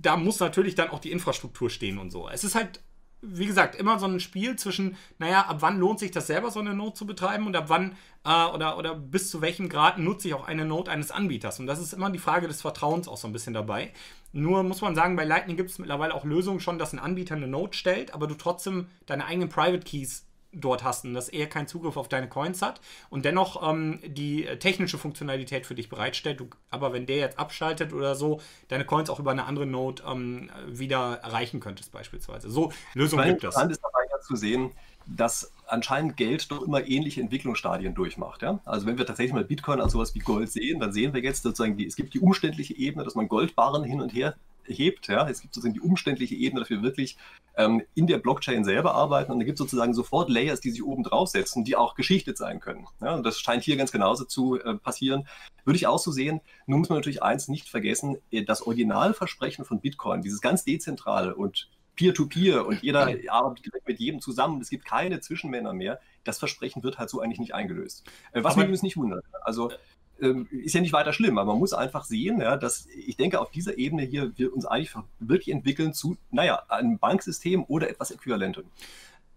da muss natürlich dann auch die Infrastruktur stehen und so. Es ist halt wie gesagt, immer so ein Spiel zwischen, naja, ab wann lohnt sich das selber, so eine Note zu betreiben und ab wann äh, oder, oder bis zu welchem Grad nutze ich auch eine Note eines Anbieters. Und das ist immer die Frage des Vertrauens auch so ein bisschen dabei. Nur muss man sagen, bei Lightning gibt es mittlerweile auch Lösungen schon, dass ein Anbieter eine Note stellt, aber du trotzdem deine eigenen Private Keys dort hast und dass er keinen Zugriff auf deine Coins hat und dennoch ähm, die technische Funktionalität für dich bereitstellt. Du, aber wenn der jetzt abschaltet oder so, deine Coins auch über eine andere Node ähm, wieder erreichen könntest, beispielsweise. So Lösungen gibt es. Interessant ist dabei ja zu sehen, dass anscheinend Geld doch immer ähnliche Entwicklungsstadien durchmacht. Ja? Also wenn wir tatsächlich mal Bitcoin als sowas wie Gold sehen, dann sehen wir jetzt sozusagen, die, es gibt die umständliche Ebene, dass man Goldbarren hin und her hebt. Ja? Es gibt sozusagen die umständliche Ebene, dass wir wirklich ähm, in der Blockchain selber arbeiten und da gibt es sozusagen sofort Layers, die sich oben draufsetzen, die auch geschichtet sein können. Ja? Und das scheint hier ganz genauso zu äh, passieren. Würde ich auch so sehen. Nun muss man natürlich eins nicht vergessen, äh, das Originalversprechen von Bitcoin, dieses ganz dezentrale und Peer-to-Peer -Peer und jeder arbeitet direkt mit jedem zusammen, es gibt keine Zwischenmänner mehr, das Versprechen wird halt so eigentlich nicht eingelöst. Äh, was Aber, mich übrigens nicht wundert. Also ähm, ist ja nicht weiter schlimm, aber man muss einfach sehen, ja, dass ich denke, auf dieser Ebene hier wir uns eigentlich wirklich entwickeln zu, naja, einem Banksystem oder etwas Äquivalentem.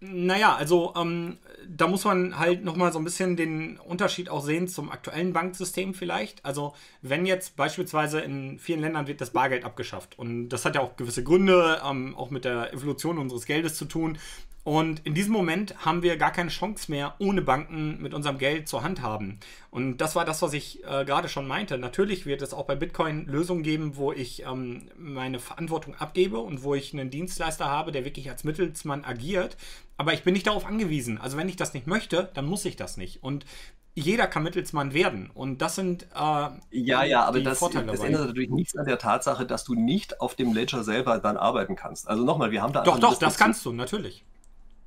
Naja, also ähm, da muss man halt nochmal so ein bisschen den Unterschied auch sehen zum aktuellen Banksystem vielleicht. Also wenn jetzt beispielsweise in vielen Ländern wird das Bargeld abgeschafft und das hat ja auch gewisse Gründe, ähm, auch mit der Evolution unseres Geldes zu tun. Und in diesem Moment haben wir gar keine Chance mehr, ohne Banken mit unserem Geld zur Hand haben. Und das war das, was ich äh, gerade schon meinte. Natürlich wird es auch bei Bitcoin Lösungen geben, wo ich ähm, meine Verantwortung abgebe und wo ich einen Dienstleister habe, der wirklich als Mittelsmann agiert. Aber ich bin nicht darauf angewiesen. Also wenn ich das nicht möchte, dann muss ich das nicht. Und jeder kann Mittelsmann werden. Und das sind äh, ja, ja, aber das, das ändert natürlich nichts an der Tatsache, dass du nicht auf dem Ledger selber dann arbeiten kannst. Also nochmal, wir haben da. Doch, doch, das kannst du, natürlich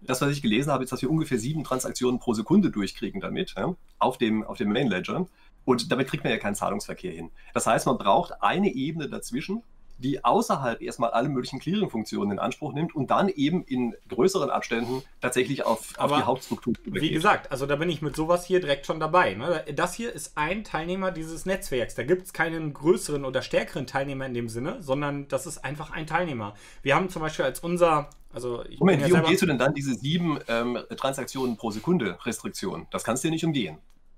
das, was ich gelesen habe, ist, dass wir ungefähr sieben Transaktionen pro Sekunde durchkriegen damit, ja, auf, dem, auf dem Main Ledger. Und damit kriegt man ja keinen Zahlungsverkehr hin. Das heißt, man braucht eine Ebene dazwischen, die außerhalb erstmal alle möglichen Clearing-Funktionen in Anspruch nimmt und dann eben in größeren Abständen tatsächlich auf, auf die Hauptstruktur übergeht. Wie gesagt, also da bin ich mit sowas hier direkt schon dabei. Ne? Das hier ist ein Teilnehmer dieses Netzwerks. Da gibt es keinen größeren oder stärkeren Teilnehmer in dem Sinne, sondern das ist einfach ein Teilnehmer. Wir haben zum Beispiel als unser also Moment, ja wie umgehst du denn dann diese sieben ähm, Transaktionen pro Sekunde Restriktion? Das kannst du ja nicht umgehen.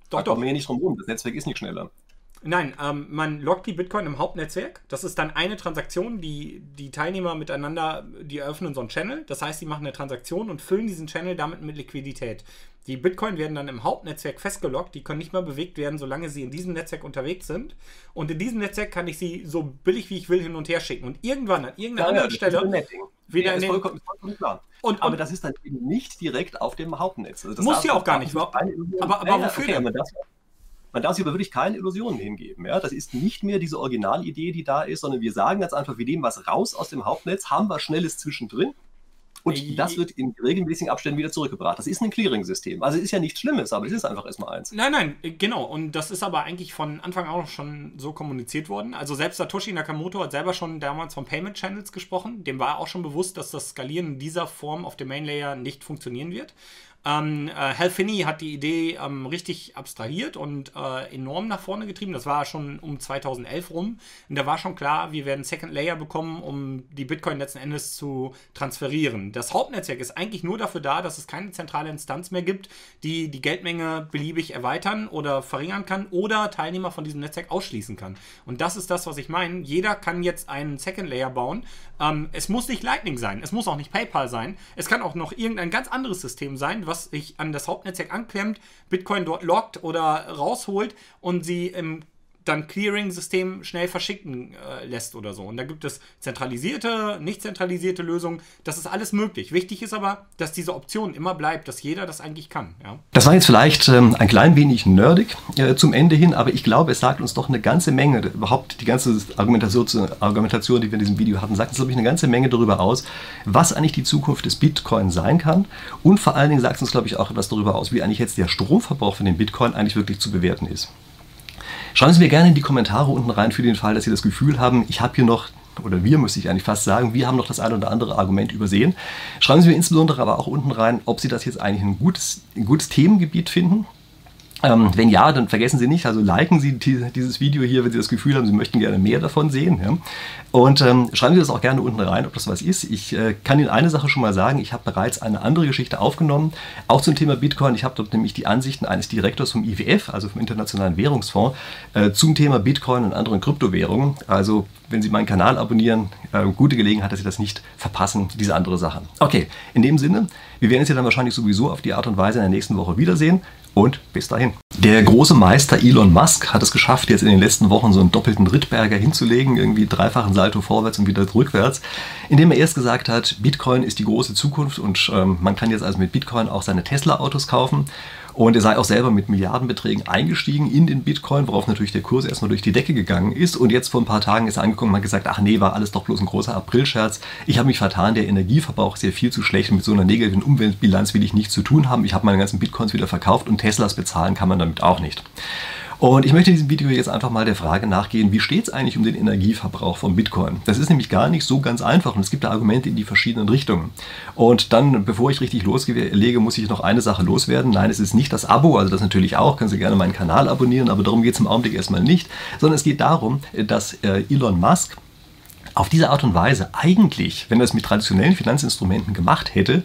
Doch, da doch. kommen wir ja nicht drum rum. Das Netzwerk ist nicht schneller. Nein, ähm, man loggt die Bitcoin im Hauptnetzwerk. Das ist dann eine Transaktion, die die Teilnehmer miteinander, die eröffnen so einen Channel. Das heißt, sie machen eine Transaktion und füllen diesen Channel damit mit Liquidität. Die Bitcoin werden dann im Hauptnetzwerk festgelockt. Die können nicht mehr bewegt werden, solange sie in diesem Netzwerk unterwegs sind. Und in diesem Netzwerk kann ich sie so billig wie ich will hin und her schicken. Und irgendwann an irgendeiner ja, anderen ja, Stelle wieder ja, den vollkommen, vollkommen klar. Und, aber das ist dann eben nicht direkt auf dem Hauptnetz. Also muss ja auch gar nicht. Aber, aber wofür okay, denn? Man darf sich aber wirklich keine Illusionen hingeben. Ja? Das ist nicht mehr diese Originalidee, die da ist, sondern wir sagen ganz einfach, wir nehmen was raus aus dem Hauptnetz, haben was Schnelles zwischendrin und das wird in regelmäßigen Abständen wieder zurückgebracht. Das ist ein Clearing-System. Also ist ja nichts Schlimmes, aber es ist einfach erstmal eins. Nein, nein, genau. Und das ist aber eigentlich von Anfang an auch schon so kommuniziert worden. Also selbst Satoshi Nakamoto hat selber schon damals von Payment Channels gesprochen. Dem war auch schon bewusst, dass das Skalieren in dieser Form auf dem Main Layer nicht funktionieren wird. Ähm, äh, Hal Finney hat die Idee ähm, richtig abstrahiert und äh, enorm nach vorne getrieben. Das war schon um 2011 rum. Und da war schon klar, wir werden Second Layer bekommen, um die Bitcoin letzten Endes zu transferieren. Das Hauptnetzwerk ist eigentlich nur dafür da, dass es keine zentrale Instanz mehr gibt, die die Geldmenge beliebig erweitern oder verringern kann oder Teilnehmer von diesem Netzwerk ausschließen kann. Und das ist das, was ich meine. Jeder kann jetzt einen Second Layer bauen. Ähm, es muss nicht Lightning sein, es muss auch nicht PayPal sein. Es kann auch noch irgendein ganz anderes System sein, was sich an das Hauptnetzwerk anklemmt, Bitcoin dort lockt oder rausholt und sie im dann Clearing-System schnell verschicken äh, lässt oder so. Und da gibt es zentralisierte, nicht zentralisierte Lösungen. Das ist alles möglich. Wichtig ist aber, dass diese Option immer bleibt, dass jeder das eigentlich kann. Ja? Das war jetzt vielleicht ähm, ein klein wenig nerdig äh, zum Ende hin, aber ich glaube, es sagt uns doch eine ganze Menge, überhaupt die ganze Argumentation, Argumentation die wir in diesem Video hatten, sagt uns, glaube ich, eine ganze Menge darüber aus, was eigentlich die Zukunft des Bitcoin sein kann. Und vor allen Dingen sagt es uns, glaube ich, auch etwas darüber aus, wie eigentlich jetzt der Stromverbrauch von dem Bitcoin eigentlich wirklich zu bewerten ist. Schreiben Sie mir gerne in die Kommentare unten rein für den Fall, dass Sie das Gefühl haben, ich habe hier noch oder wir müsste ich eigentlich fast sagen, wir haben noch das eine oder andere Argument übersehen. Schreiben Sie mir insbesondere aber auch unten rein, ob Sie das jetzt eigentlich ein gutes, ein gutes Themengebiet finden ähm, wenn ja, dann vergessen Sie nicht, also liken Sie die, dieses Video hier, wenn Sie das Gefühl haben, Sie möchten gerne mehr davon sehen. Ja? Und ähm, schreiben Sie das auch gerne unten rein, ob das was ist. Ich äh, kann Ihnen eine Sache schon mal sagen, ich habe bereits eine andere Geschichte aufgenommen, auch zum Thema Bitcoin. Ich habe dort nämlich die Ansichten eines Direktors vom IWF, also vom Internationalen Währungsfonds, äh, zum Thema Bitcoin und anderen Kryptowährungen. Also wenn Sie meinen Kanal abonnieren, äh, gute Gelegenheit, dass Sie das nicht verpassen, diese andere Sache. Okay, in dem Sinne, wir werden uns ja dann wahrscheinlich sowieso auf die Art und Weise in der nächsten Woche wiedersehen und bis dahin. Der große Meister Elon Musk hat es geschafft, jetzt in den letzten Wochen so einen doppelten Rittberger hinzulegen, irgendwie dreifachen Salto vorwärts und wieder rückwärts, indem er erst gesagt hat, Bitcoin ist die große Zukunft und ähm, man kann jetzt also mit Bitcoin auch seine Tesla-Autos kaufen. Und er sei auch selber mit Milliardenbeträgen eingestiegen in den Bitcoin, worauf natürlich der Kurs erstmal durch die Decke gegangen ist. Und jetzt vor ein paar Tagen ist er angekommen und hat gesagt, ach nee, war alles doch bloß ein großer Aprilscherz. Ich habe mich vertan, der Energieverbrauch ist ja viel zu schlecht und mit so einer negativen Umweltbilanz will ich nichts zu tun haben. Ich habe meine ganzen Bitcoins wieder verkauft und Teslas bezahlen kann man damit auch nicht. Und ich möchte in diesem Video jetzt einfach mal der Frage nachgehen, wie steht es eigentlich um den Energieverbrauch von Bitcoin? Das ist nämlich gar nicht so ganz einfach und es gibt da Argumente in die verschiedenen Richtungen. Und dann, bevor ich richtig loslege, muss ich noch eine Sache loswerden. Nein, es ist nicht das Abo, also das natürlich auch, können Sie gerne meinen Kanal abonnieren, aber darum geht es im Augenblick erstmal nicht, sondern es geht darum, dass äh, Elon Musk auf diese Art und Weise eigentlich, wenn er es mit traditionellen Finanzinstrumenten gemacht hätte,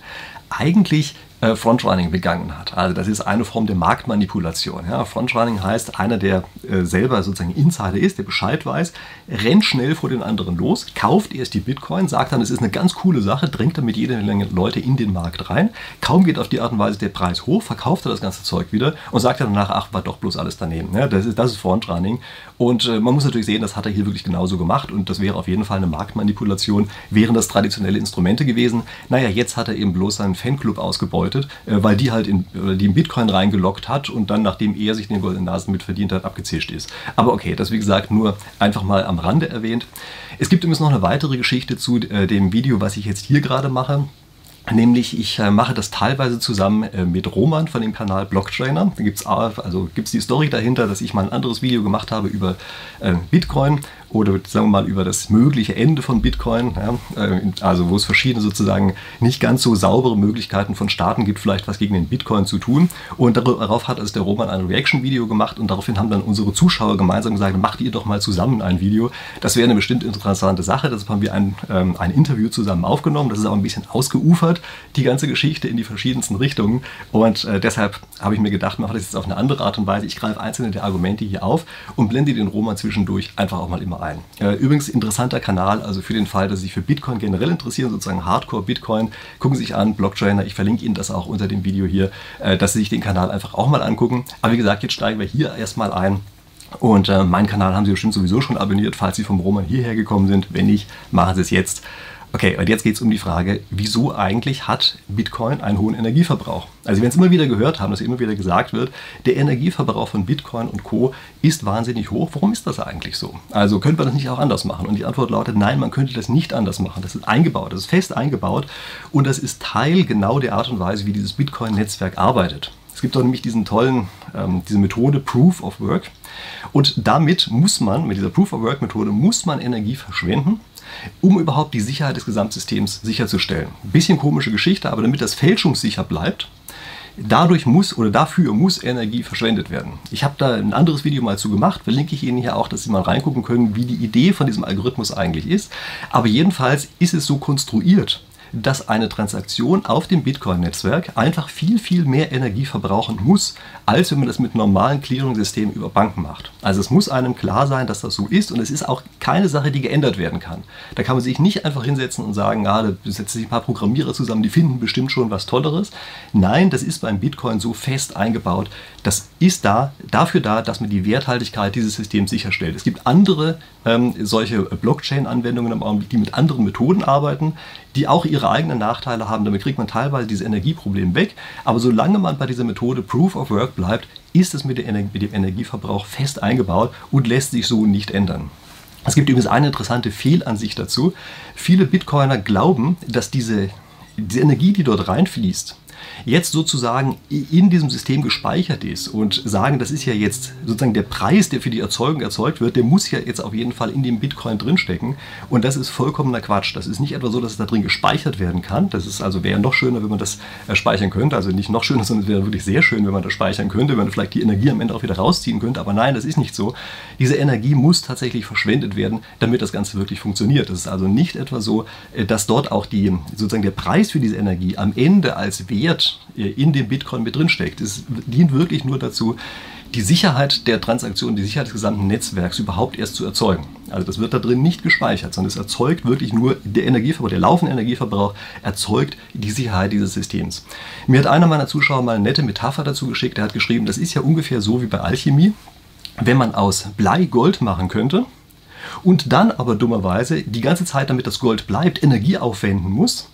eigentlich äh, Frontrunning begangen hat. Also das ist eine Form der Marktmanipulation. Ja, Frontrunning heißt, einer, der äh, selber sozusagen Insider ist, der Bescheid weiß, rennt schnell vor den anderen los, kauft erst die Bitcoin, sagt dann, es ist eine ganz coole Sache, drängt damit jede Menge Leute in den Markt rein. Kaum geht auf die Art und Weise der Preis hoch, verkauft er das ganze Zeug wieder und sagt dann danach, ach, war doch bloß alles daneben. Ja, das, ist, das ist Frontrunning. Und äh, man muss natürlich sehen, das hat er hier wirklich genauso gemacht und das wäre auf jeden Fall eine Marktmanipulation, wären das traditionelle Instrumente gewesen. Naja, jetzt hat er eben bloß seinen Fanclub ausgebeutet, äh, weil die halt in, äh, die in Bitcoin reingelockt hat und dann, nachdem er sich den goldenen Nasen mit verdient hat, abgezischt ist. Aber okay, das wie gesagt nur einfach mal am Rande erwähnt. Es gibt übrigens noch eine weitere Geschichte zu äh, dem Video, was ich jetzt hier gerade mache. Nämlich, ich mache das teilweise zusammen mit Roman von dem Kanal Blocktrainer. Da gibt es also gibt's die Story dahinter, dass ich mal ein anderes Video gemacht habe über Bitcoin oder sagen wir mal über das mögliche Ende von Bitcoin, ja, äh, also wo es verschiedene sozusagen nicht ganz so saubere Möglichkeiten von Staaten gibt, vielleicht was gegen den Bitcoin zu tun. Und darauf hat also der Roman ein Reaction-Video gemacht und daraufhin haben dann unsere Zuschauer gemeinsam gesagt, macht ihr doch mal zusammen ein Video. Das wäre eine bestimmt interessante Sache. Deshalb haben wir ein, ähm, ein Interview zusammen aufgenommen. Das ist auch ein bisschen ausgeufert, die ganze Geschichte in die verschiedensten Richtungen. Und äh, deshalb habe ich mir gedacht, mache das jetzt auf eine andere Art und Weise. Ich greife einzelne der Argumente hier auf und blende den Roman zwischendurch einfach auch mal immer ein. Übrigens interessanter Kanal, also für den Fall, dass Sie sich für Bitcoin generell interessieren, sozusagen Hardcore Bitcoin, gucken Sie sich an, Blocktrainer, ich verlinke Ihnen das auch unter dem Video hier, äh, dass Sie sich den Kanal einfach auch mal angucken. Aber wie gesagt, jetzt steigen wir hier erstmal ein. Und äh, meinen Kanal haben Sie bestimmt sowieso schon abonniert, falls Sie vom Roman hierher gekommen sind. Wenn nicht, machen Sie es jetzt. Okay, und jetzt geht es um die Frage, wieso eigentlich hat Bitcoin einen hohen Energieverbrauch? Also, wenn Sie immer wieder gehört haben, dass immer wieder gesagt wird, der Energieverbrauch von Bitcoin und Co. ist wahnsinnig hoch. Warum ist das eigentlich so? Also, könnte man das nicht auch anders machen? Und die Antwort lautet, nein, man könnte das nicht anders machen. Das ist eingebaut, das ist fest eingebaut und das ist Teil genau der Art und Weise, wie dieses Bitcoin-Netzwerk arbeitet. Es gibt doch nämlich diesen tollen, ähm, diese Methode Proof of Work. Und damit muss man, mit dieser Proof of Work Methode, muss man Energie verschwenden um überhaupt die Sicherheit des Gesamtsystems sicherzustellen. Bisschen komische Geschichte, aber damit das fälschungssicher bleibt, dadurch muss oder dafür muss Energie verschwendet werden. Ich habe da ein anderes Video mal zu gemacht, verlinke ich Ihnen hier auch, dass Sie mal reingucken können, wie die Idee von diesem Algorithmus eigentlich ist. Aber jedenfalls ist es so konstruiert, dass eine Transaktion auf dem Bitcoin-Netzwerk einfach viel, viel mehr Energie verbrauchen muss, als wenn man das mit normalen Clearing-Systemen über Banken macht. Also es muss einem klar sein, dass das so ist und es ist auch keine Sache, die geändert werden kann. Da kann man sich nicht einfach hinsetzen und sagen, ah, da setzen sich ein paar Programmierer zusammen, die finden bestimmt schon was Tolleres. Nein, das ist beim Bitcoin so fest eingebaut. Das ist da, dafür da, dass man die Werthaltigkeit dieses Systems sicherstellt. Es gibt andere ähm, solche Blockchain-Anwendungen, die mit anderen Methoden arbeiten, die auch ihre eigenen Nachteile haben. Damit kriegt man teilweise dieses Energieproblem weg. Aber solange man bei dieser Methode Proof of Work bleibt, ist es mit, mit dem Energieverbrauch fest eingebaut und lässt sich so nicht ändern. Es gibt übrigens eine interessante Fehlansicht dazu. Viele Bitcoiner glauben, dass diese, diese Energie, die dort reinfließt, jetzt sozusagen in diesem System gespeichert ist und sagen, das ist ja jetzt sozusagen der Preis, der für die Erzeugung erzeugt wird, der muss ja jetzt auf jeden Fall in dem Bitcoin drinstecken. Und das ist vollkommener Quatsch. Das ist nicht etwa so, dass es da drin gespeichert werden kann. Das ist also wäre noch schöner, wenn man das äh, speichern könnte. Also nicht noch schöner, sondern es wäre wirklich sehr schön, wenn man das speichern könnte, wenn man vielleicht die Energie am Ende auch wieder rausziehen könnte. Aber nein, das ist nicht so. Diese Energie muss tatsächlich verschwendet werden, damit das Ganze wirklich funktioniert. Es ist also nicht etwa so, äh, dass dort auch die, sozusagen der Preis für diese Energie am Ende als Wert in dem Bitcoin mit drinsteckt. Es dient wirklich nur dazu, die Sicherheit der Transaktion, die Sicherheit des gesamten Netzwerks überhaupt erst zu erzeugen. Also das wird da drin nicht gespeichert, sondern es erzeugt wirklich nur der Energieverbrauch, der laufende Energieverbrauch erzeugt die Sicherheit dieses Systems. Mir hat einer meiner Zuschauer mal eine nette Metapher dazu geschickt. Er hat geschrieben, das ist ja ungefähr so wie bei Alchemie. Wenn man aus Blei Gold machen könnte, und dann aber dummerweise die ganze Zeit, damit das Gold bleibt, Energie aufwenden muss.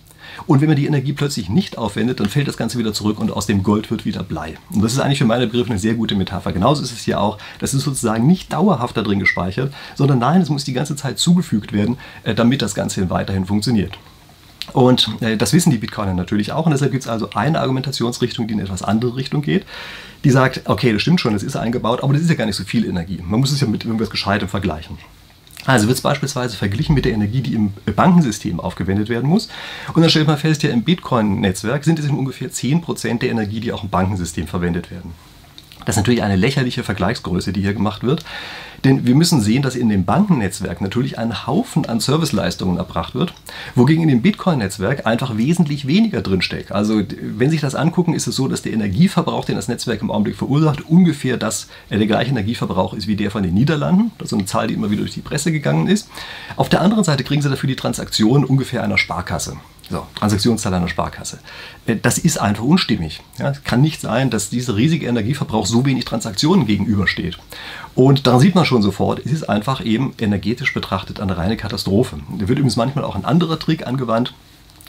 Und wenn man die Energie plötzlich nicht aufwendet, dann fällt das Ganze wieder zurück und aus dem Gold wird wieder Blei. Und das ist eigentlich für meine Begriffe eine sehr gute Metapher. Genauso ist es hier auch. Das ist sozusagen nicht dauerhaft da drin gespeichert, sondern nein, es muss die ganze Zeit zugefügt werden, äh, damit das Ganze weiterhin funktioniert. Und äh, das wissen die Bitcoiner natürlich auch. Und deshalb gibt es also eine Argumentationsrichtung, die in etwas andere Richtung geht. Die sagt, okay, das stimmt schon, das ist eingebaut, aber das ist ja gar nicht so viel Energie. Man muss es ja mit irgendwas Gescheitem vergleichen. Also wird es beispielsweise verglichen mit der Energie, die im Bankensystem aufgewendet werden muss. Und dann stellt man fest, ja im Bitcoin-Netzwerk sind es ungefähr 10% der Energie, die auch im Bankensystem verwendet werden. Das ist natürlich eine lächerliche Vergleichsgröße, die hier gemacht wird. Denn wir müssen sehen, dass in dem Bankennetzwerk natürlich ein Haufen an Serviceleistungen erbracht wird, wogegen in dem Bitcoin-Netzwerk einfach wesentlich weniger drinsteckt. Also wenn Sie sich das angucken, ist es so, dass der Energieverbrauch, den das Netzwerk im Augenblick verursacht, ungefähr das, äh, der gleiche Energieverbrauch ist wie der von den Niederlanden. Das ist eine Zahl, die immer wieder durch die Presse gegangen ist. Auf der anderen Seite kriegen Sie dafür die Transaktionen ungefähr einer Sparkasse. So, Transaktionszahl einer Sparkasse. Äh, das ist einfach unstimmig. Ja, es kann nicht sein, dass dieser riesige Energieverbrauch so wenig Transaktionen gegenübersteht. Und daran sieht man schon sofort, es ist einfach eben energetisch betrachtet eine reine Katastrophe. Da wird übrigens manchmal auch ein anderer Trick angewandt.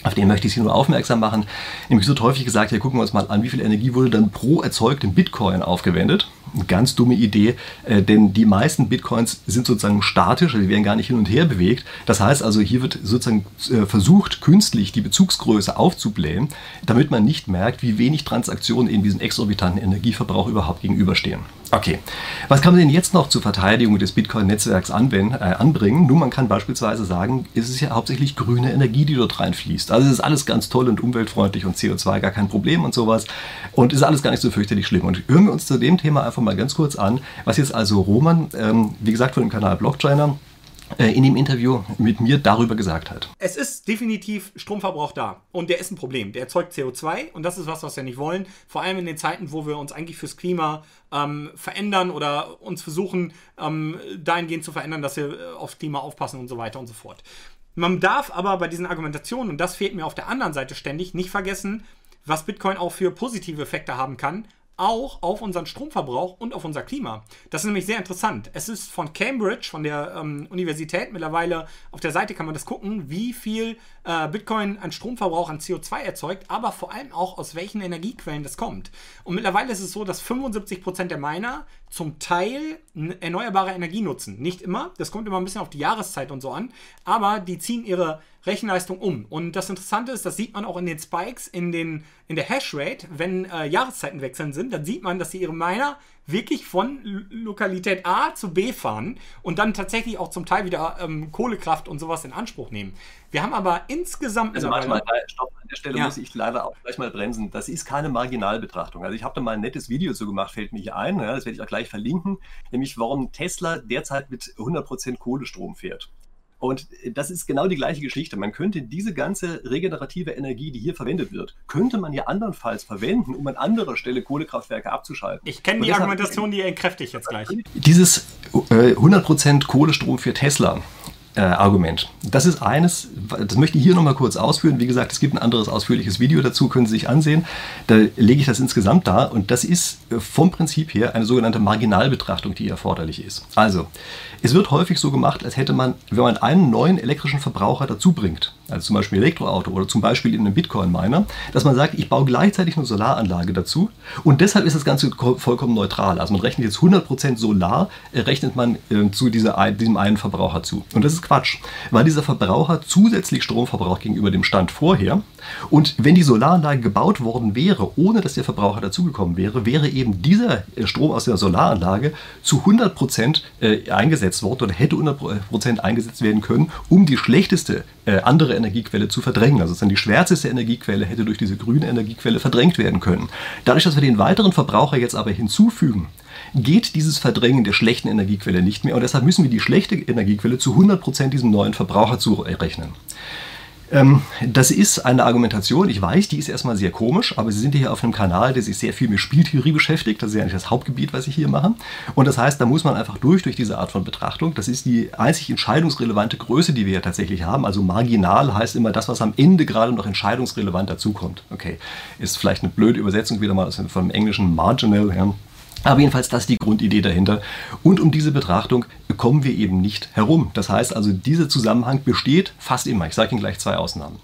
Auf den möchte ich Sie nur aufmerksam machen. Nämlich so häufig gesagt, ja, gucken wir uns mal an, wie viel Energie wurde dann pro erzeugten Bitcoin aufgewendet. Ganz dumme Idee, äh, denn die meisten Bitcoins sind sozusagen statisch, also die werden gar nicht hin und her bewegt. Das heißt also, hier wird sozusagen äh, versucht, künstlich die Bezugsgröße aufzublähen, damit man nicht merkt, wie wenig Transaktionen in diesem exorbitanten Energieverbrauch überhaupt gegenüberstehen. Okay, was kann man denn jetzt noch zur Verteidigung des Bitcoin-Netzwerks äh, anbringen? Nun, man kann beispielsweise sagen, es ist ja hauptsächlich grüne Energie, die dort reinfließt. Also es ist alles ganz toll und umweltfreundlich und CO2 gar kein Problem und sowas. Und ist alles gar nicht so fürchterlich schlimm. Und hören wir uns zu dem Thema einfach mal ganz kurz an, was jetzt also Roman, ähm, wie gesagt, von dem Kanal Blockchainer, äh, in dem Interview mit mir darüber gesagt hat. Es ist definitiv Stromverbrauch da und der ist ein Problem. Der erzeugt CO2 und das ist was, was wir nicht wollen. Vor allem in den Zeiten, wo wir uns eigentlich fürs Klima ähm, verändern oder uns versuchen, ähm, dahingehend zu verändern, dass wir äh, aufs Klima aufpassen und so weiter und so fort. Man darf aber bei diesen Argumentationen, und das fehlt mir auf der anderen Seite ständig, nicht vergessen, was Bitcoin auch für positive Effekte haben kann, auch auf unseren Stromverbrauch und auf unser Klima. Das ist nämlich sehr interessant. Es ist von Cambridge, von der ähm, Universität, mittlerweile auf der Seite kann man das gucken, wie viel äh, Bitcoin an Stromverbrauch, an CO2 erzeugt, aber vor allem auch aus welchen Energiequellen das kommt. Und mittlerweile ist es so, dass 75% der Miner zum Teil erneuerbare Energie nutzen. Nicht immer, das kommt immer ein bisschen auf die Jahreszeit und so an, aber die ziehen ihre Rechenleistung um. Und das Interessante ist, das sieht man auch in den Spikes, in, den, in der Hashrate, wenn äh, Jahreszeiten wechseln sind, dann sieht man, dass sie ihre Miner wirklich von Lokalität A zu B fahren und dann tatsächlich auch zum Teil wieder ähm, Kohlekraft und sowas in Anspruch nehmen. Wir haben aber insgesamt. Also manchmal, stopp, an der Stelle ja. muss ich leider auch gleich mal bremsen. Das ist keine Marginalbetrachtung. Also ich habe da mal ein nettes Video zu gemacht, fällt mir hier ein. Ja, das werde ich auch gleich verlinken. Nämlich, warum Tesla derzeit mit 100% Kohlestrom fährt. Und das ist genau die gleiche Geschichte. Man könnte diese ganze regenerative Energie, die hier verwendet wird, könnte man ja andernfalls verwenden, um an anderer Stelle Kohlekraftwerke abzuschalten. Ich kenne die Argumentation, die entkräfte ich jetzt gleich. Dieses äh, 100% Kohlestrom für Tesla äh, Argument. Das ist eines, das möchte ich hier nochmal kurz ausführen. Wie gesagt, es gibt ein anderes ausführliches Video dazu, können Sie sich ansehen. Da lege ich das insgesamt dar und das ist äh, vom Prinzip her eine sogenannte Marginalbetrachtung, die erforderlich ist. Also, es wird häufig so gemacht, als hätte man, wenn man einen neuen elektrischen Verbraucher dazu bringt, also zum Beispiel Elektroauto oder zum Beispiel in einem Bitcoin-Miner, dass man sagt, ich baue gleichzeitig eine Solaranlage dazu und deshalb ist das Ganze vollkommen neutral. Also man rechnet jetzt 100% Solar, äh, rechnet man äh, zu dieser, diesem einen Verbraucher zu. Und das ist Quatsch, weil dieser Verbraucher zusätzlich Strom verbraucht gegenüber dem Stand vorher. Und wenn die Solaranlage gebaut worden wäre, ohne dass der Verbraucher dazugekommen wäre, wäre eben dieser äh, Strom aus der Solaranlage zu 100 Prozent äh, eingesetzt worden oder hätte 100 Prozent eingesetzt werden können, um die schlechteste äh, andere Energiequelle zu verdrängen. Also die schwärzeste Energiequelle hätte durch diese grüne Energiequelle verdrängt werden können. Dadurch, dass wir den weiteren Verbraucher jetzt aber hinzufügen, geht dieses Verdrängen der schlechten Energiequelle nicht mehr und deshalb müssen wir die schlechte Energiequelle zu 100 Prozent diesem neuen Verbraucher zurechnen. Ähm, das ist eine Argumentation, ich weiß, die ist erstmal sehr komisch, aber Sie sind hier auf einem Kanal, der sich sehr viel mit Spieltheorie beschäftigt. Das ist ja eigentlich das Hauptgebiet, was ich hier mache. Und das heißt, da muss man einfach durch, durch diese Art von Betrachtung. Das ist die einzig entscheidungsrelevante Größe, die wir ja tatsächlich haben. Also marginal heißt immer das, was am Ende gerade noch entscheidungsrelevant dazukommt. Okay, ist vielleicht eine blöde Übersetzung wieder mal vom englischen marginal. Ja. Aber jedenfalls das ist die Grundidee dahinter. Und um diese Betrachtung kommen wir eben nicht herum. Das heißt also, dieser Zusammenhang besteht fast immer. Ich sage Ihnen gleich zwei Ausnahmen.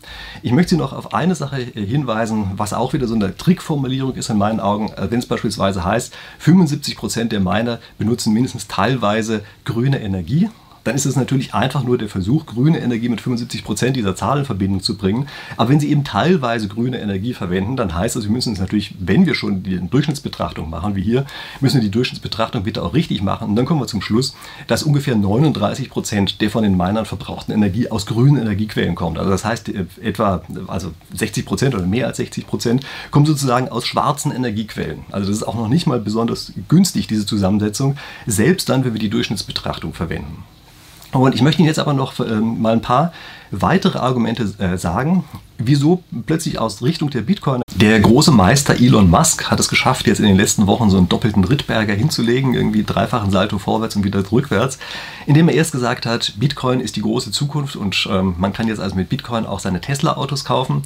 Ich möchte Sie noch auf eine Sache hinweisen, was auch wieder so eine Trickformulierung ist in meinen Augen, äh, wenn es beispielsweise heißt, 75 Prozent der Miner benutzen mindestens teilweise grüne Energie dann ist es natürlich einfach nur der Versuch, grüne Energie mit 75 Prozent dieser Zahl in Verbindung zu bringen. Aber wenn Sie eben teilweise grüne Energie verwenden, dann heißt das, wir müssen es natürlich, wenn wir schon die Durchschnittsbetrachtung machen, wie hier, müssen wir die Durchschnittsbetrachtung bitte auch richtig machen. Und dann kommen wir zum Schluss, dass ungefähr 39 Prozent der von den Minern verbrauchten Energie aus grünen Energiequellen kommt. Also das heißt, äh, etwa also 60 Prozent oder mehr als 60 Prozent kommen sozusagen aus schwarzen Energiequellen. Also das ist auch noch nicht mal besonders günstig, diese Zusammensetzung, selbst dann, wenn wir die Durchschnittsbetrachtung verwenden. Und ich möchte Ihnen jetzt aber noch äh, mal ein paar weitere Argumente äh, sagen, wieso plötzlich aus Richtung der Bitcoin. Der große Meister Elon Musk hat es geschafft, jetzt in den letzten Wochen so einen doppelten Rittberger hinzulegen, irgendwie dreifachen Salto vorwärts und wieder rückwärts, indem er erst gesagt hat, Bitcoin ist die große Zukunft und ähm, man kann jetzt also mit Bitcoin auch seine Tesla-Autos kaufen.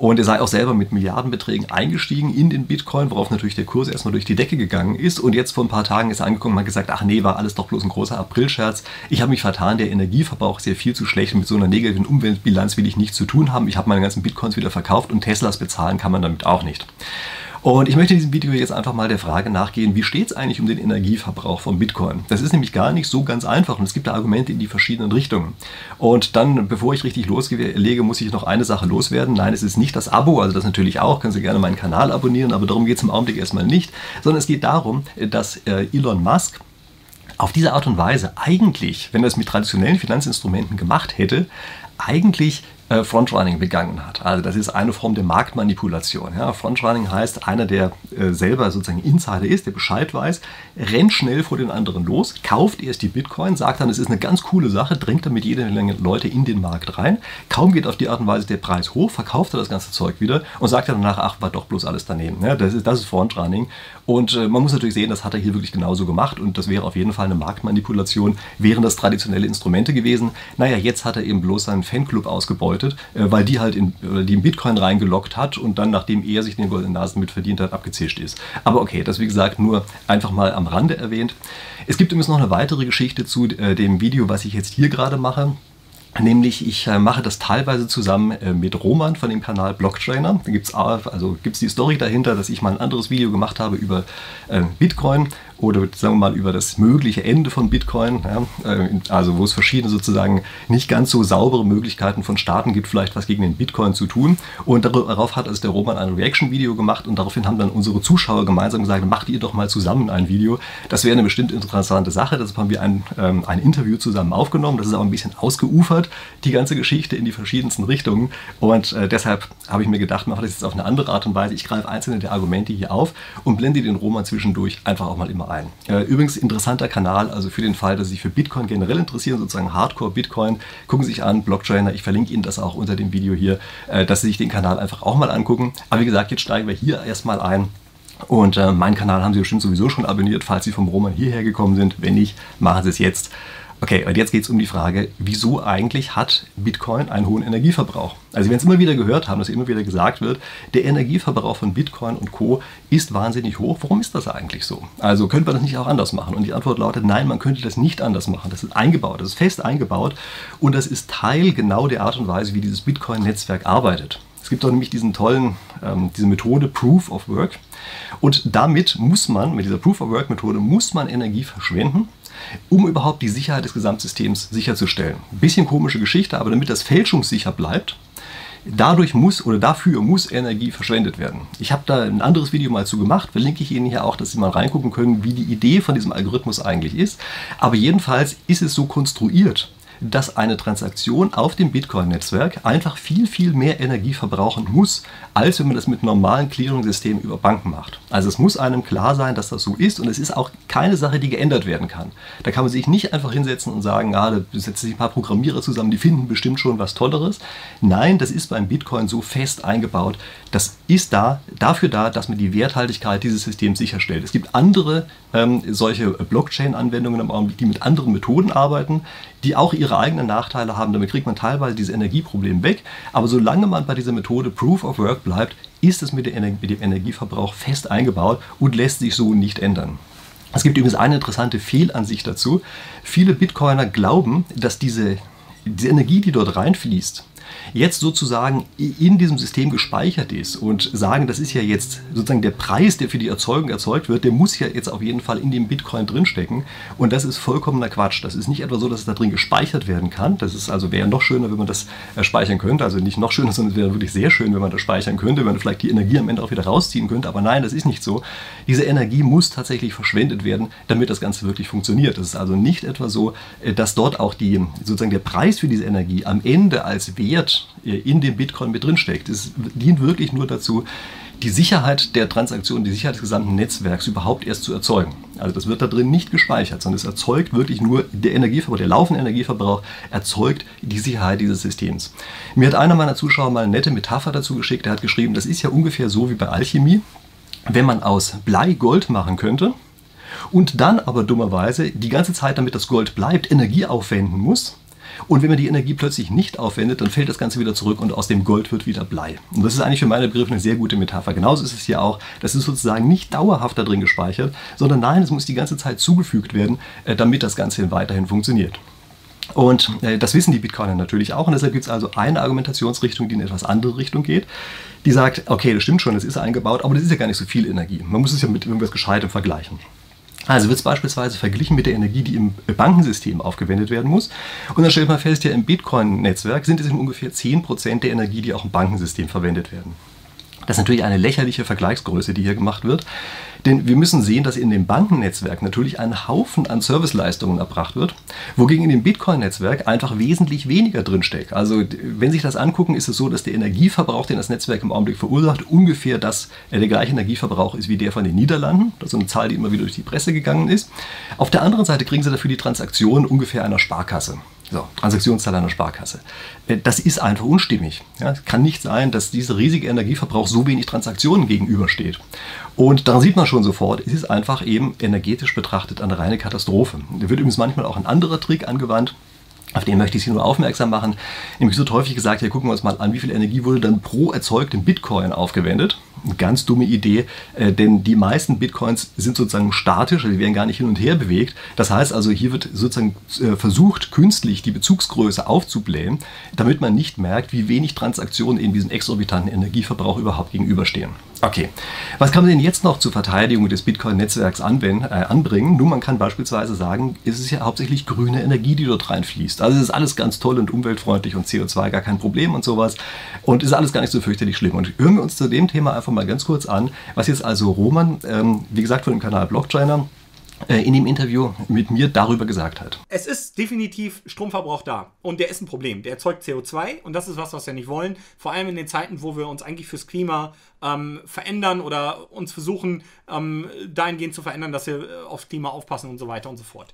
Und er sei auch selber mit Milliardenbeträgen eingestiegen in den Bitcoin, worauf natürlich der Kurs erstmal durch die Decke gegangen ist. Und jetzt vor ein paar Tagen ist er angekommen und hat gesagt, ach nee, war alles doch bloß ein großer Aprilscherz. Ich habe mich vertan, der Energieverbrauch ist ja viel zu schlecht und mit so einer negativen Umweltbilanz will ich nichts zu tun haben. Ich habe meine ganzen Bitcoins wieder verkauft und Teslas bezahlen kann man damit auch nicht. Und ich möchte in diesem Video jetzt einfach mal der Frage nachgehen, wie steht es eigentlich um den Energieverbrauch von Bitcoin? Das ist nämlich gar nicht so ganz einfach und es gibt da Argumente in die verschiedenen Richtungen. Und dann, bevor ich richtig loslege, muss ich noch eine Sache loswerden. Nein, es ist nicht das Abo, also das natürlich auch, können Sie gerne meinen Kanal abonnieren, aber darum geht es im Augenblick erstmal nicht, sondern es geht darum, dass äh, Elon Musk auf diese Art und Weise eigentlich, wenn er es mit traditionellen Finanzinstrumenten gemacht hätte, eigentlich äh, Frontrunning begangen hat. Also das ist eine Form der Marktmanipulation. Ja. Frontrunning heißt, einer, der äh, selber sozusagen Insider ist, der Bescheid weiß, rennt schnell vor den anderen los, kauft erst die Bitcoin, sagt dann, es ist eine ganz coole Sache, drängt damit jede Menge Leute in den Markt rein. Kaum geht auf die Art und Weise der Preis hoch, verkauft er das ganze Zeug wieder und sagt dann danach, ach, war doch bloß alles daneben. Ja, das, ist, das ist Frontrunning. Und äh, man muss natürlich sehen, das hat er hier wirklich genauso gemacht und das wäre auf jeden Fall eine Marktmanipulation, wären das traditionelle Instrumente gewesen. Naja, jetzt hat er eben bloß seinen Fanclub ausgebeutet bedeutet, äh, weil die halt in, die in Bitcoin reingelockt hat und dann, nachdem er sich den goldenen Nasen mit verdient hat, abgezischt ist. Aber okay, das wie gesagt nur einfach mal am Rande erwähnt. Es gibt übrigens noch eine weitere Geschichte zu äh, dem Video, was ich jetzt hier gerade mache. Nämlich, ich äh, mache das teilweise zusammen mit Roman von dem Kanal Blocktrainer. Da gibt es also gibt's die Story dahinter, dass ich mal ein anderes Video gemacht habe über Bitcoin oder sagen wir mal über das mögliche Ende von Bitcoin, ja, äh, also wo es verschiedene sozusagen nicht ganz so saubere Möglichkeiten von Staaten gibt, vielleicht was gegen den Bitcoin zu tun. Und darauf hat also der Roman ein Reaction-Video gemacht und daraufhin haben dann unsere Zuschauer gemeinsam gesagt, macht ihr doch mal zusammen ein Video. Das wäre eine bestimmt interessante Sache. Deshalb haben wir ein, ähm, ein Interview zusammen aufgenommen. Das ist auch ein bisschen ausgeufert, die ganze Geschichte in die verschiedensten Richtungen. Und äh, deshalb habe ich mir gedacht, mache das jetzt auf eine andere Art und Weise. Ich greife einzelne der Argumente hier auf und blende den Roman zwischendurch einfach auch mal immer ein. Äh, übrigens interessanter Kanal, also für den Fall, dass Sie sich für Bitcoin generell interessieren, sozusagen Hardcore Bitcoin, gucken Sie sich an, Blocktrainer, ich verlinke Ihnen das auch unter dem Video hier, äh, dass Sie sich den Kanal einfach auch mal angucken. Aber wie gesagt, jetzt steigen wir hier erstmal ein. Und äh, meinen Kanal haben Sie bestimmt sowieso schon abonniert, falls Sie vom Roman hierher gekommen sind. Wenn nicht, machen Sie es jetzt. Okay, und jetzt geht es um die Frage, wieso eigentlich hat Bitcoin einen hohen Energieverbrauch? Also wenn es immer wieder gehört haben, dass immer wieder gesagt wird, der Energieverbrauch von Bitcoin und Co. ist wahnsinnig hoch. Warum ist das eigentlich so? Also könnte man das nicht auch anders machen? Und die Antwort lautet, nein, man könnte das nicht anders machen. Das ist eingebaut, das ist fest eingebaut und das ist Teil genau der Art und Weise, wie dieses Bitcoin-Netzwerk arbeitet. Es gibt doch nämlich diesen tollen, ähm, diese Methode Proof of Work. Und damit muss man, mit dieser Proof of Work Methode, muss man Energie verschwenden um überhaupt die Sicherheit des Gesamtsystems sicherzustellen. Bisschen komische Geschichte, aber damit das fälschungssicher bleibt, Dadurch muss oder dafür muss Energie verschwendet werden. Ich habe da ein anderes Video mal zu gemacht, verlinke ich Ihnen hier auch, dass Sie mal reingucken können, wie die Idee von diesem Algorithmus eigentlich ist. Aber jedenfalls ist es so konstruiert, dass eine Transaktion auf dem Bitcoin-Netzwerk einfach viel, viel mehr Energie verbrauchen muss, als wenn man das mit normalen Clearing-Systemen über Banken macht. Also es muss einem klar sein, dass das so ist und es ist auch keine Sache, die geändert werden kann. Da kann man sich nicht einfach hinsetzen und sagen, ah, da setzen sich ein paar Programmierer zusammen, die finden bestimmt schon was Tolleres. Nein, das ist beim Bitcoin so fest eingebaut. Das ist da, dafür da, dass man die Werthaltigkeit dieses Systems sicherstellt. Es gibt andere ähm, solche Blockchain-Anwendungen, die mit anderen Methoden arbeiten, die auch ihre eigenen Nachteile haben. Damit kriegt man teilweise dieses Energieproblem weg. Aber solange man bei dieser Methode Proof of Work bleibt, ist es mit, mit dem Energieverbrauch fest eingebaut und lässt sich so nicht ändern. Es gibt übrigens eine interessante Fehlansicht dazu. Viele Bitcoiner glauben, dass diese, diese Energie, die dort reinfließt, jetzt sozusagen in diesem System gespeichert ist und sagen, das ist ja jetzt sozusagen der Preis, der für die Erzeugung erzeugt wird, der muss ja jetzt auf jeden Fall in dem Bitcoin drinstecken. Und das ist vollkommener Quatsch. Das ist nicht etwa so, dass es da drin gespeichert werden kann. Das ist also wäre noch schöner, wenn man das äh, speichern könnte. Also nicht noch schöner, sondern es wäre wirklich sehr schön, wenn man das speichern könnte, wenn man vielleicht die Energie am Ende auch wieder rausziehen könnte. Aber nein, das ist nicht so. Diese Energie muss tatsächlich verschwendet werden, damit das Ganze wirklich funktioniert. Das ist also nicht etwa so, äh, dass dort auch die, sozusagen der Preis für diese Energie am Ende als Wert in dem Bitcoin mit drinsteckt. Es dient wirklich nur dazu, die Sicherheit der Transaktion, die Sicherheit des gesamten Netzwerks überhaupt erst zu erzeugen. Also das wird da drin nicht gespeichert, sondern es erzeugt wirklich nur der Energieverbrauch, der laufende Energieverbrauch erzeugt die Sicherheit dieses Systems. Mir hat einer meiner Zuschauer mal eine nette Metapher dazu geschickt. Er hat geschrieben, das ist ja ungefähr so wie bei Alchemie, wenn man aus Blei Gold machen könnte und dann aber dummerweise die ganze Zeit, damit das Gold bleibt, Energie aufwenden muss, und wenn man die Energie plötzlich nicht aufwendet, dann fällt das Ganze wieder zurück und aus dem Gold wird wieder Blei. Und das ist eigentlich für meine Begriffe eine sehr gute Metapher. Genauso ist es hier auch. Das ist sozusagen nicht dauerhaft da drin gespeichert, sondern nein, es muss die ganze Zeit zugefügt werden, äh, damit das Ganze weiterhin funktioniert. Und äh, das wissen die Bitcoiner natürlich auch. Und deshalb gibt es also eine Argumentationsrichtung, die in etwas andere Richtung geht. Die sagt, okay, das stimmt schon, das ist eingebaut, aber das ist ja gar nicht so viel Energie. Man muss es ja mit irgendwas Gescheitem vergleichen. Also wird es beispielsweise verglichen mit der Energie, die im Bankensystem aufgewendet werden muss. Und dann stellt man fest, ja, im Bitcoin-Netzwerk sind es ungefähr 10% der Energie, die auch im Bankensystem verwendet werden. Das ist natürlich eine lächerliche Vergleichsgröße, die hier gemacht wird. Denn wir müssen sehen, dass in dem Bankennetzwerk natürlich ein Haufen an Serviceleistungen erbracht wird, wogegen in dem Bitcoin-Netzwerk einfach wesentlich weniger drinsteckt. Also wenn Sie sich das angucken, ist es so, dass der Energieverbrauch, den das Netzwerk im Augenblick verursacht, ungefähr das, äh, der gleiche Energieverbrauch ist wie der von den Niederlanden. Das ist eine Zahl, die immer wieder durch die Presse gegangen ist. Auf der anderen Seite kriegen Sie dafür die Transaktionen ungefähr einer Sparkasse. So, Transaktionszahl einer Sparkasse. Äh, das ist einfach unstimmig. Ja, es kann nicht sein, dass dieser riesige Energieverbrauch so wenig Transaktionen gegenübersteht. Und daran sieht man schon sofort, es ist einfach eben energetisch betrachtet eine reine Katastrophe. Da wird übrigens manchmal auch ein anderer Trick angewandt. Auf den möchte ich Sie nur aufmerksam machen. Nämlich so häufig gesagt, ja, gucken wir uns mal an, wie viel Energie wurde dann pro erzeugten Bitcoin aufgewendet. Eine ganz dumme Idee, äh, denn die meisten Bitcoins sind sozusagen statisch, also die werden gar nicht hin und her bewegt. Das heißt also, hier wird sozusagen äh, versucht, künstlich die Bezugsgröße aufzublähen, damit man nicht merkt, wie wenig Transaktionen in diesem exorbitanten Energieverbrauch überhaupt gegenüberstehen. Okay, was kann man denn jetzt noch zur Verteidigung des Bitcoin-Netzwerks äh, anbringen? Nun, man kann beispielsweise sagen, es ist ja hauptsächlich grüne Energie, die dort reinfließt. Also es ist alles ganz toll und umweltfreundlich und CO2 gar kein Problem und sowas. Und ist alles gar nicht so fürchterlich schlimm. Und hören wir uns zu dem Thema einfach mal ganz kurz an, was jetzt also Roman, ähm, wie gesagt, von dem Kanal Blockchainer, in dem Interview mit mir darüber gesagt hat. Es ist definitiv Stromverbrauch da und der ist ein Problem. Der erzeugt CO2 und das ist was, was wir nicht wollen. Vor allem in den Zeiten, wo wir uns eigentlich fürs Klima ähm, verändern oder uns versuchen, ähm, dahingehend zu verändern, dass wir äh, aufs Klima aufpassen und so weiter und so fort.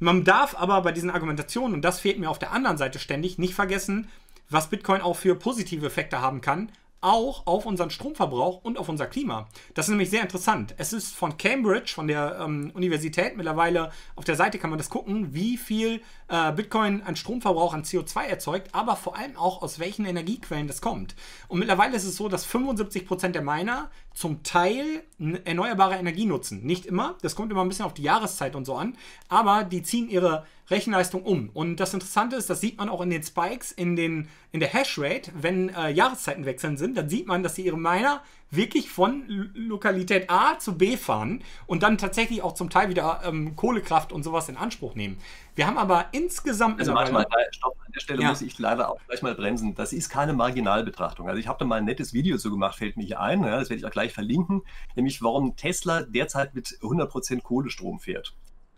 Man darf aber bei diesen Argumentationen, und das fehlt mir auf der anderen Seite ständig, nicht vergessen, was Bitcoin auch für positive Effekte haben kann, auch auf unseren Stromverbrauch und auf unser Klima. Das ist nämlich sehr interessant. Es ist von Cambridge, von der ähm, Universität, mittlerweile auf der Seite kann man das gucken, wie viel äh, Bitcoin an Stromverbrauch, an CO2 erzeugt, aber vor allem auch aus welchen Energiequellen das kommt. Und mittlerweile ist es so, dass 75% der Miner zum Teil erneuerbare Energie nutzen. Nicht immer, das kommt immer ein bisschen auf die Jahreszeit und so an, aber die ziehen ihre Rechenleistung um. Und das Interessante ist, das sieht man auch in den Spikes, in, den, in der Hashrate, wenn äh, Jahreszeiten wechseln sind, dann sieht man, dass sie ihre Miner wirklich von Lokalität A zu B fahren und dann tatsächlich auch zum Teil wieder ähm, Kohlekraft und sowas in Anspruch nehmen. Wir haben aber insgesamt. Also manchmal, stopp, der Stelle ja. muss ich leider auch gleich mal bremsen. Das ist keine Marginalbetrachtung. Also ich habe da mal ein nettes Video zu gemacht, fällt mir hier ein, ja, das werde ich auch gleich verlinken, nämlich warum Tesla derzeit mit 100% Kohlestrom fährt.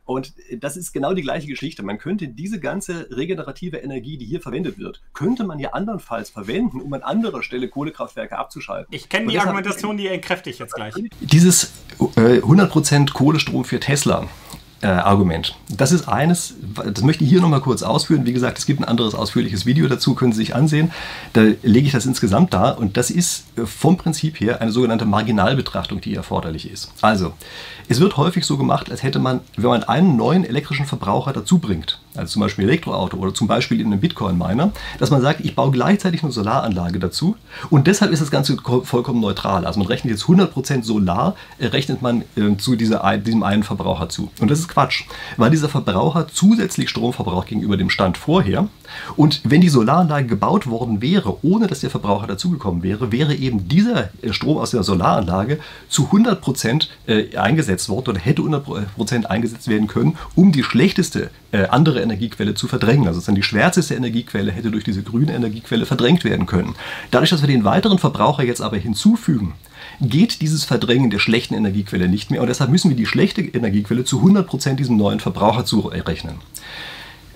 Und das ist genau die gleiche Geschichte. Man könnte diese ganze regenerative Energie, die hier verwendet wird, könnte man ja andernfalls verwenden, um an anderer Stelle Kohlekraftwerke abzuschalten. Ich kenne die Argumentation, die entkräfte ich jetzt gleich. Dieses äh, 100% Kohlestrom für Tesla äh, Argument. Das ist eines, das möchte ich hier nochmal kurz ausführen. Wie gesagt, es gibt ein anderes ausführliches Video dazu, können Sie sich ansehen. Da lege ich das insgesamt dar und das ist äh, vom Prinzip her eine sogenannte Marginalbetrachtung, die erforderlich ist. Also, es wird häufig so gemacht, als hätte man, wenn man einen neuen elektrischen Verbraucher dazu bringt, also zum Beispiel Elektroauto oder zum Beispiel in einem Bitcoin-Miner, dass man sagt, ich baue gleichzeitig eine Solaranlage dazu und deshalb ist das Ganze vollkommen neutral. Also man rechnet jetzt 100% Solar, äh, rechnet man äh, zu dieser, diesem einen Verbraucher zu. Und das ist Quatsch, weil dieser Verbraucher zusätzlich Strom verbraucht gegenüber dem Stand vorher und wenn die Solaranlage gebaut worden wäre, ohne dass der Verbraucher dazugekommen wäre, wäre eben dieser äh, Strom aus der Solaranlage zu 100% äh, eingesetzt worden oder hätte 100% eingesetzt werden können, um die schlechteste äh, andere Energiequelle zu verdrängen. Also die schwärzeste Energiequelle hätte durch diese grüne Energiequelle verdrängt werden können. Dadurch, dass wir den weiteren Verbraucher jetzt aber hinzufügen, geht dieses Verdrängen der schlechten Energiequelle nicht mehr und deshalb müssen wir die schlechte Energiequelle zu 100% diesem neuen Verbraucher zurechnen.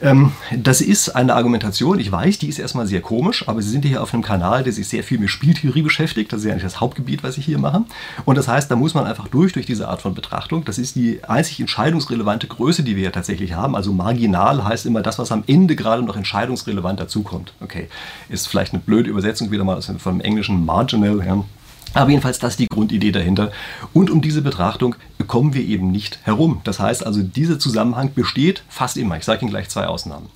Ähm, das ist eine Argumentation, ich weiß, die ist erstmal sehr komisch, aber Sie sind hier auf einem Kanal, der sich sehr viel mit Spieltheorie beschäftigt. Das ist ja nicht das Hauptgebiet, was ich hier mache. Und das heißt, da muss man einfach durch, durch diese Art von Betrachtung. Das ist die einzig entscheidungsrelevante Größe, die wir ja tatsächlich haben. Also marginal heißt immer das, was am Ende gerade noch entscheidungsrelevant dazukommt. Okay, ist vielleicht eine blöde Übersetzung wieder mal vom englischen marginal. Ja. Aber jedenfalls das ist die Grundidee dahinter. Und um diese Betrachtung kommen wir eben nicht herum. Das heißt also, dieser Zusammenhang besteht fast immer. Ich sage Ihnen gleich zwei Ausnahmen.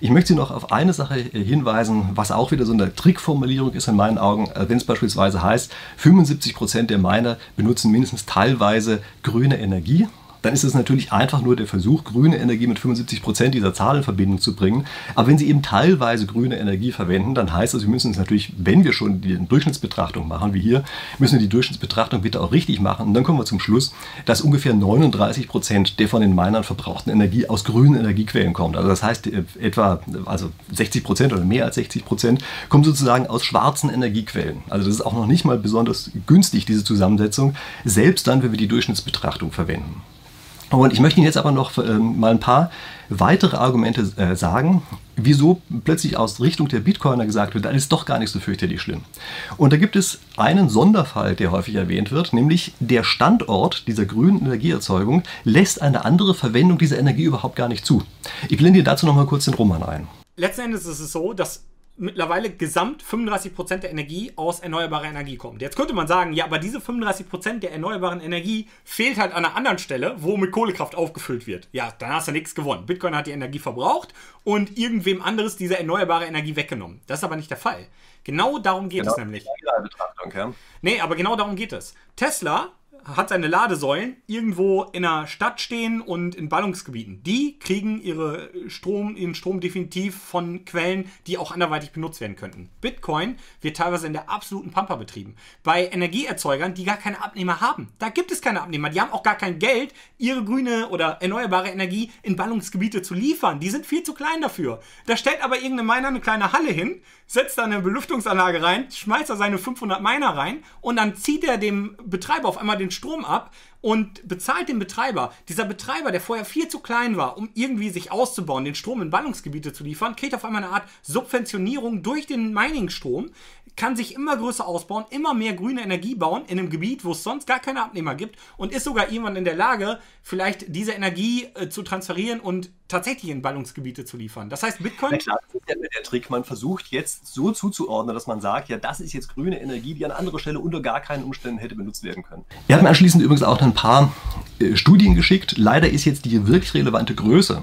Ich möchte Sie noch auf eine Sache hinweisen, was auch wieder so eine Trickformulierung ist in meinen Augen. Äh, wenn es beispielsweise heißt, 75 Prozent der Miner benutzen mindestens teilweise grüne Energie dann ist es natürlich einfach nur der Versuch, grüne Energie mit 75 Prozent dieser Zahl in Verbindung zu bringen. Aber wenn Sie eben teilweise grüne Energie verwenden, dann heißt das, Sie müssen es natürlich, wenn wir schon die Durchschnittsbetrachtung machen, wie hier, müssen wir die Durchschnittsbetrachtung bitte auch richtig machen. Und dann kommen wir zum Schluss, dass ungefähr 39 Prozent der von den Minern verbrauchten Energie aus grünen Energiequellen kommt. Also das heißt, äh, etwa also 60 Prozent oder mehr als 60 Prozent kommen sozusagen aus schwarzen Energiequellen. Also das ist auch noch nicht mal besonders günstig, diese Zusammensetzung, selbst dann, wenn wir die Durchschnittsbetrachtung verwenden. Und ich möchte Ihnen jetzt aber noch äh, mal ein paar weitere Argumente äh, sagen, wieso plötzlich aus Richtung der Bitcoiner gesagt wird, das ist doch gar nicht so fürchterlich schlimm. Und da gibt es einen Sonderfall, der häufig erwähnt wird, nämlich der Standort dieser grünen Energieerzeugung lässt eine andere Verwendung dieser Energie überhaupt gar nicht zu. Ich blende dir dazu noch mal kurz den Roman ein. Letzten Endes ist es so, dass mittlerweile gesamt 35% der Energie aus erneuerbarer Energie kommt. Jetzt könnte man sagen, ja, aber diese 35% der erneuerbaren Energie fehlt halt an einer anderen Stelle, wo mit Kohlekraft aufgefüllt wird. Ja, dann hast du nichts gewonnen. Bitcoin hat die Energie verbraucht und irgendwem anderes diese erneuerbare Energie weggenommen. Das ist aber nicht der Fall. Genau darum geht genau, es nämlich. Ja. Nee, aber genau darum geht es. Tesla hat seine Ladesäulen irgendwo in einer Stadt stehen und in Ballungsgebieten. Die kriegen ihre Strom, ihren Strom definitiv von Quellen, die auch anderweitig benutzt werden könnten. Bitcoin wird teilweise in der absoluten Pampa betrieben. Bei Energieerzeugern, die gar keine Abnehmer haben. Da gibt es keine Abnehmer. Die haben auch gar kein Geld, ihre grüne oder erneuerbare Energie in Ballungsgebiete zu liefern. Die sind viel zu klein dafür. Da stellt aber irgendeine Miner eine kleine Halle hin, setzt da eine Belüftungsanlage rein, schmeißt da seine 500 Miner rein und dann zieht er dem Betreiber auf einmal den Strom ab und bezahlt den Betreiber. Dieser Betreiber, der vorher viel zu klein war, um irgendwie sich auszubauen, den Strom in Ballungsgebiete zu liefern, kriegt auf einmal eine Art Subventionierung durch den Mining-Strom, kann sich immer größer ausbauen, immer mehr grüne Energie bauen in einem Gebiet, wo es sonst gar keine Abnehmer gibt und ist sogar irgendwann in der Lage, vielleicht diese Energie äh, zu transferieren und tatsächlich in Ballungsgebiete zu liefern. Das heißt, Bitcoin. Ja klar, das ist ja der Trick. Man versucht jetzt so zuzuordnen, dass man sagt, ja, das ist jetzt grüne Energie, die an anderer Stelle unter gar keinen Umständen hätte benutzt werden können. Er hat mir anschließend übrigens auch ein paar äh, Studien geschickt. Leider ist jetzt die wirklich relevante Größe,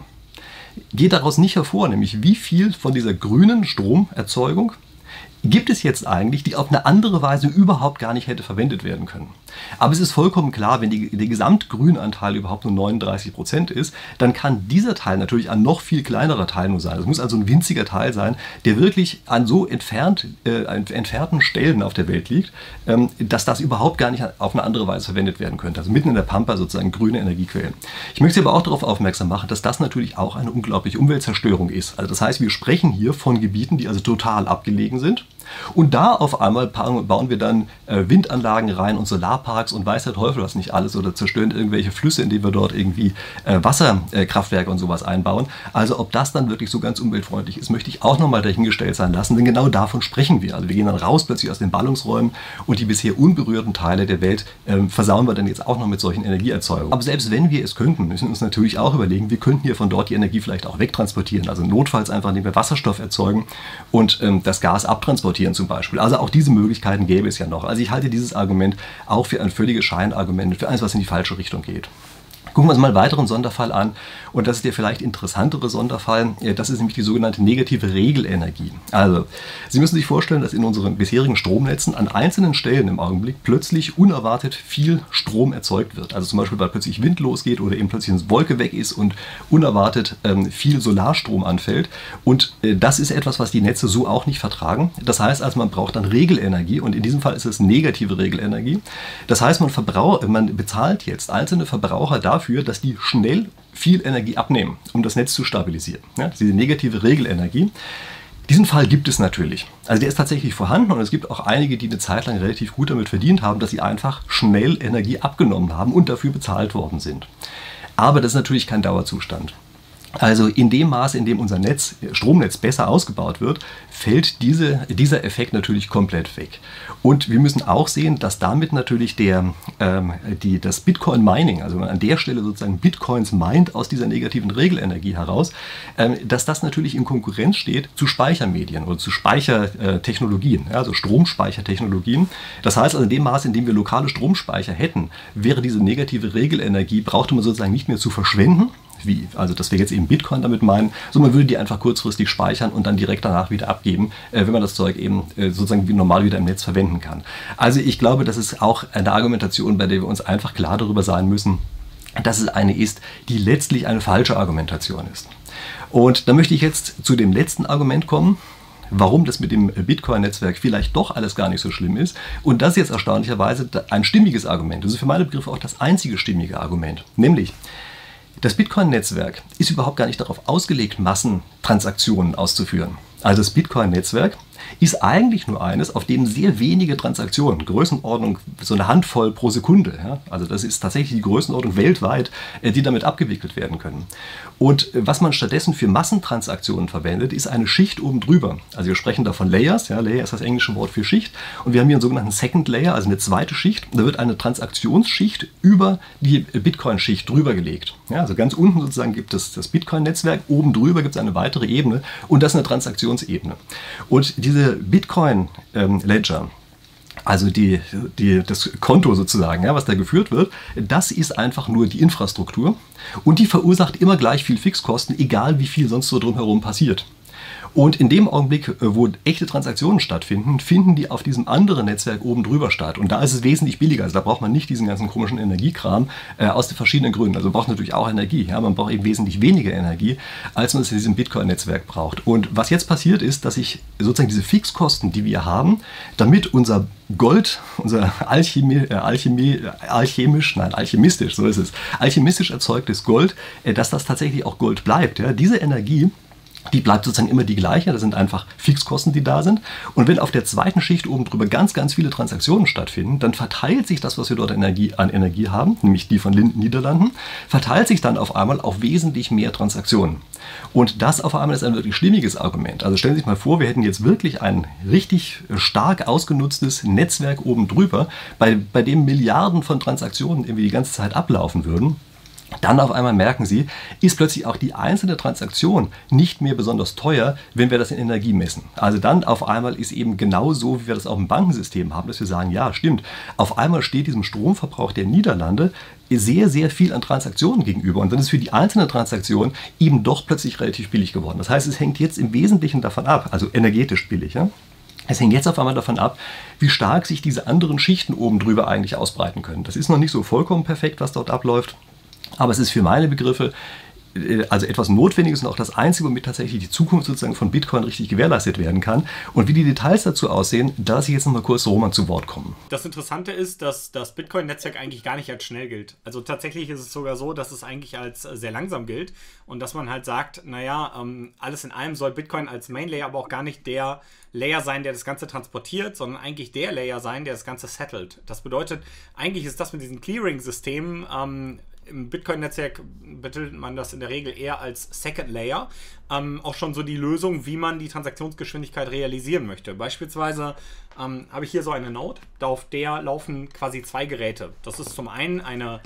geht daraus nicht hervor, nämlich wie viel von dieser grünen Stromerzeugung gibt es jetzt eigentlich, die auf eine andere Weise überhaupt gar nicht hätte verwendet werden können. Aber es ist vollkommen klar, wenn die, der Gesamtgrünanteil überhaupt nur 39 Prozent ist, dann kann dieser Teil natürlich ein noch viel kleinerer Teil nur sein. Es muss also ein winziger Teil sein, der wirklich an so entfernt, äh, entfernten Stellen auf der Welt liegt, ähm, dass das überhaupt gar nicht auf eine andere Weise verwendet werden könnte. Also mitten in der Pampa sozusagen grüne Energiequellen. Ich möchte Sie aber auch darauf aufmerksam machen, dass das natürlich auch eine unglaubliche Umweltzerstörung ist. Also das heißt, wir sprechen hier von Gebieten, die also total abgelegen sind und da auf einmal bauen wir dann äh, Windanlagen rein und Solarparks und weiß der Teufel was nicht alles oder zerstören irgendwelche Flüsse, indem wir dort irgendwie äh, Wasserkraftwerke und sowas einbauen. Also ob das dann wirklich so ganz umweltfreundlich ist, möchte ich auch nochmal dahingestellt sein lassen, denn genau davon sprechen wir. Also wir gehen dann raus plötzlich aus den Ballungsräumen und die bisher unberührten Teile der Welt äh, versauen wir dann jetzt auch noch mit solchen Energieerzeugungen. Aber selbst wenn wir es könnten, müssen wir uns natürlich auch überlegen, wir könnten hier von dort die Energie vielleicht auch wegtransportieren. Also notfalls einfach, indem wir Wasserstoff erzeugen und ähm, das Gas abtransportieren transportieren zum Beispiel. Also auch diese Möglichkeiten gäbe es ja noch. Also ich halte dieses Argument auch für ein völliges Scheinargument, für eins, was in die falsche Richtung geht. Gucken wir uns mal einen weiteren Sonderfall an. Und das ist der vielleicht interessantere Sonderfall. Das ist nämlich die sogenannte negative Regelenergie. Also, Sie müssen sich vorstellen, dass in unseren bisherigen Stromnetzen an einzelnen Stellen im Augenblick plötzlich unerwartet viel Strom erzeugt wird. Also zum Beispiel, weil plötzlich Wind losgeht oder eben plötzlich eine Wolke weg ist und unerwartet ähm, viel Solarstrom anfällt. Und äh, das ist etwas, was die Netze so auch nicht vertragen. Das heißt also, man braucht dann Regelenergie und in diesem Fall ist es negative Regelenergie. Das heißt, man, man bezahlt jetzt einzelne Verbraucher dafür, dass die schnell viel Energie abnehmen, um das Netz zu stabilisieren. Ja, diese negative Regelenergie. Diesen Fall gibt es natürlich. Also der ist tatsächlich vorhanden und es gibt auch einige, die eine Zeit lang relativ gut damit verdient haben, dass sie einfach schnell Energie abgenommen haben und dafür bezahlt worden sind. Aber das ist natürlich kein Dauerzustand. Also in dem Maße, in dem unser Netz, Stromnetz besser ausgebaut wird, fällt diese, dieser Effekt natürlich komplett weg. Und wir müssen auch sehen, dass damit natürlich der, ähm, die, das Bitcoin-Mining, also wenn man an der Stelle sozusagen Bitcoins meint aus dieser negativen Regelenergie heraus, ähm, dass das natürlich in Konkurrenz steht zu Speichermedien oder zu Speichertechnologien, ja, also Stromspeichertechnologien. Das heißt also in dem Maße, in dem wir lokale Stromspeicher hätten, wäre diese negative Regelenergie, brauchte man sozusagen nicht mehr zu verschwenden, wie, also dass wir jetzt eben Bitcoin damit meinen, sondern man würde die einfach kurzfristig speichern und dann direkt danach wieder abgeben, äh, wenn man das Zeug eben äh, sozusagen wie normal wieder im Netz verwenden kann. Also ich glaube, das ist auch eine Argumentation, bei der wir uns einfach klar darüber sein müssen, dass es eine ist, die letztlich eine falsche Argumentation ist. Und da möchte ich jetzt zu dem letzten Argument kommen, warum das mit dem Bitcoin-Netzwerk vielleicht doch alles gar nicht so schlimm ist. Und das ist jetzt erstaunlicherweise ein stimmiges Argument. Das ist für meine Begriffe auch das einzige stimmige Argument. Nämlich, das Bitcoin-Netzwerk ist überhaupt gar nicht darauf ausgelegt, Massentransaktionen auszuführen. Also das Bitcoin-Netzwerk ist eigentlich nur eines, auf dem sehr wenige Transaktionen, Größenordnung so eine Handvoll pro Sekunde, ja, also das ist tatsächlich die Größenordnung weltweit, äh, die damit abgewickelt werden können. Und äh, was man stattdessen für Massentransaktionen verwendet, ist eine Schicht oben drüber. Also wir sprechen da von Layers, ja, Layer ist das englische Wort für Schicht und wir haben hier einen sogenannten Second Layer, also eine zweite Schicht. Da wird eine Transaktionsschicht über die Bitcoin-Schicht drüber gelegt. Ja, also ganz unten sozusagen gibt es das Bitcoin-Netzwerk, oben drüber gibt es eine weitere Ebene und das ist eine Transaktionsebene. Und diese Bitcoin-Ledger, also die, die, das Konto sozusagen, ja, was da geführt wird, das ist einfach nur die Infrastruktur und die verursacht immer gleich viel Fixkosten, egal wie viel sonst so drumherum passiert. Und in dem Augenblick, äh, wo echte Transaktionen stattfinden, finden die auf diesem anderen Netzwerk oben drüber statt. Und da ist es wesentlich billiger. Also da braucht man nicht diesen ganzen komischen Energiekram äh, aus den verschiedenen Gründen. Also man braucht natürlich auch Energie. Ja? Man braucht eben wesentlich weniger Energie, als man es in diesem Bitcoin-Netzwerk braucht. Und was jetzt passiert ist, dass sich sozusagen diese Fixkosten, die wir haben, damit unser Gold, unser Alchemie, äh, Alchemie, alchemisch, nein, alchemistisch, so ist es, alchemistisch erzeugtes Gold, äh, dass das tatsächlich auch Gold bleibt. Ja? Diese Energie die bleibt sozusagen immer die gleiche. Das sind einfach Fixkosten, die da sind. Und wenn auf der zweiten Schicht oben drüber ganz, ganz viele Transaktionen stattfinden, dann verteilt sich das, was wir dort Energie, an Energie haben, nämlich die von den Niederlanden, verteilt sich dann auf einmal auf wesentlich mehr Transaktionen. Und das auf einmal ist ein wirklich schlimmiges Argument. Also stellen Sie sich mal vor, wir hätten jetzt wirklich ein richtig stark ausgenutztes Netzwerk oben drüber, bei, bei dem Milliarden von Transaktionen irgendwie die ganze Zeit ablaufen würden. Dann auf einmal merken Sie, ist plötzlich auch die einzelne Transaktion nicht mehr besonders teuer, wenn wir das in Energie messen. Also dann auf einmal ist eben genau so, wie wir das auch im Bankensystem haben, dass wir sagen, ja, stimmt, auf einmal steht diesem Stromverbrauch der Niederlande sehr, sehr viel an Transaktionen gegenüber. Und dann ist für die einzelne Transaktion eben doch plötzlich relativ billig geworden. Das heißt, es hängt jetzt im Wesentlichen davon ab, also energetisch billig. Ja? Es hängt jetzt auf einmal davon ab, wie stark sich diese anderen Schichten oben drüber eigentlich ausbreiten können. Das ist noch nicht so vollkommen perfekt, was dort abläuft. Aber es ist für meine Begriffe äh, also etwas Notwendiges und auch das Einzige, womit tatsächlich die Zukunft sozusagen von Bitcoin richtig gewährleistet werden kann. Und wie die Details dazu aussehen, da lasse ich jetzt nochmal kurz Roman zu Wort kommen. Das Interessante ist, dass das Bitcoin-Netzwerk eigentlich gar nicht als schnell gilt. Also tatsächlich ist es sogar so, dass es eigentlich als sehr langsam gilt und dass man halt sagt, naja, ähm, alles in allem soll Bitcoin als Main-Layer aber auch gar nicht der Layer sein, der das Ganze transportiert, sondern eigentlich der Layer sein, der das Ganze settelt. Das bedeutet, eigentlich ist das mit diesen Clearing-Systemen ähm, im Bitcoin-Netzwerk betitelt man das in der Regel eher als Second Layer. Ähm, auch schon so die Lösung, wie man die Transaktionsgeschwindigkeit realisieren möchte. Beispielsweise ähm, habe ich hier so eine Node, auf der laufen quasi zwei Geräte. Das ist zum einen eine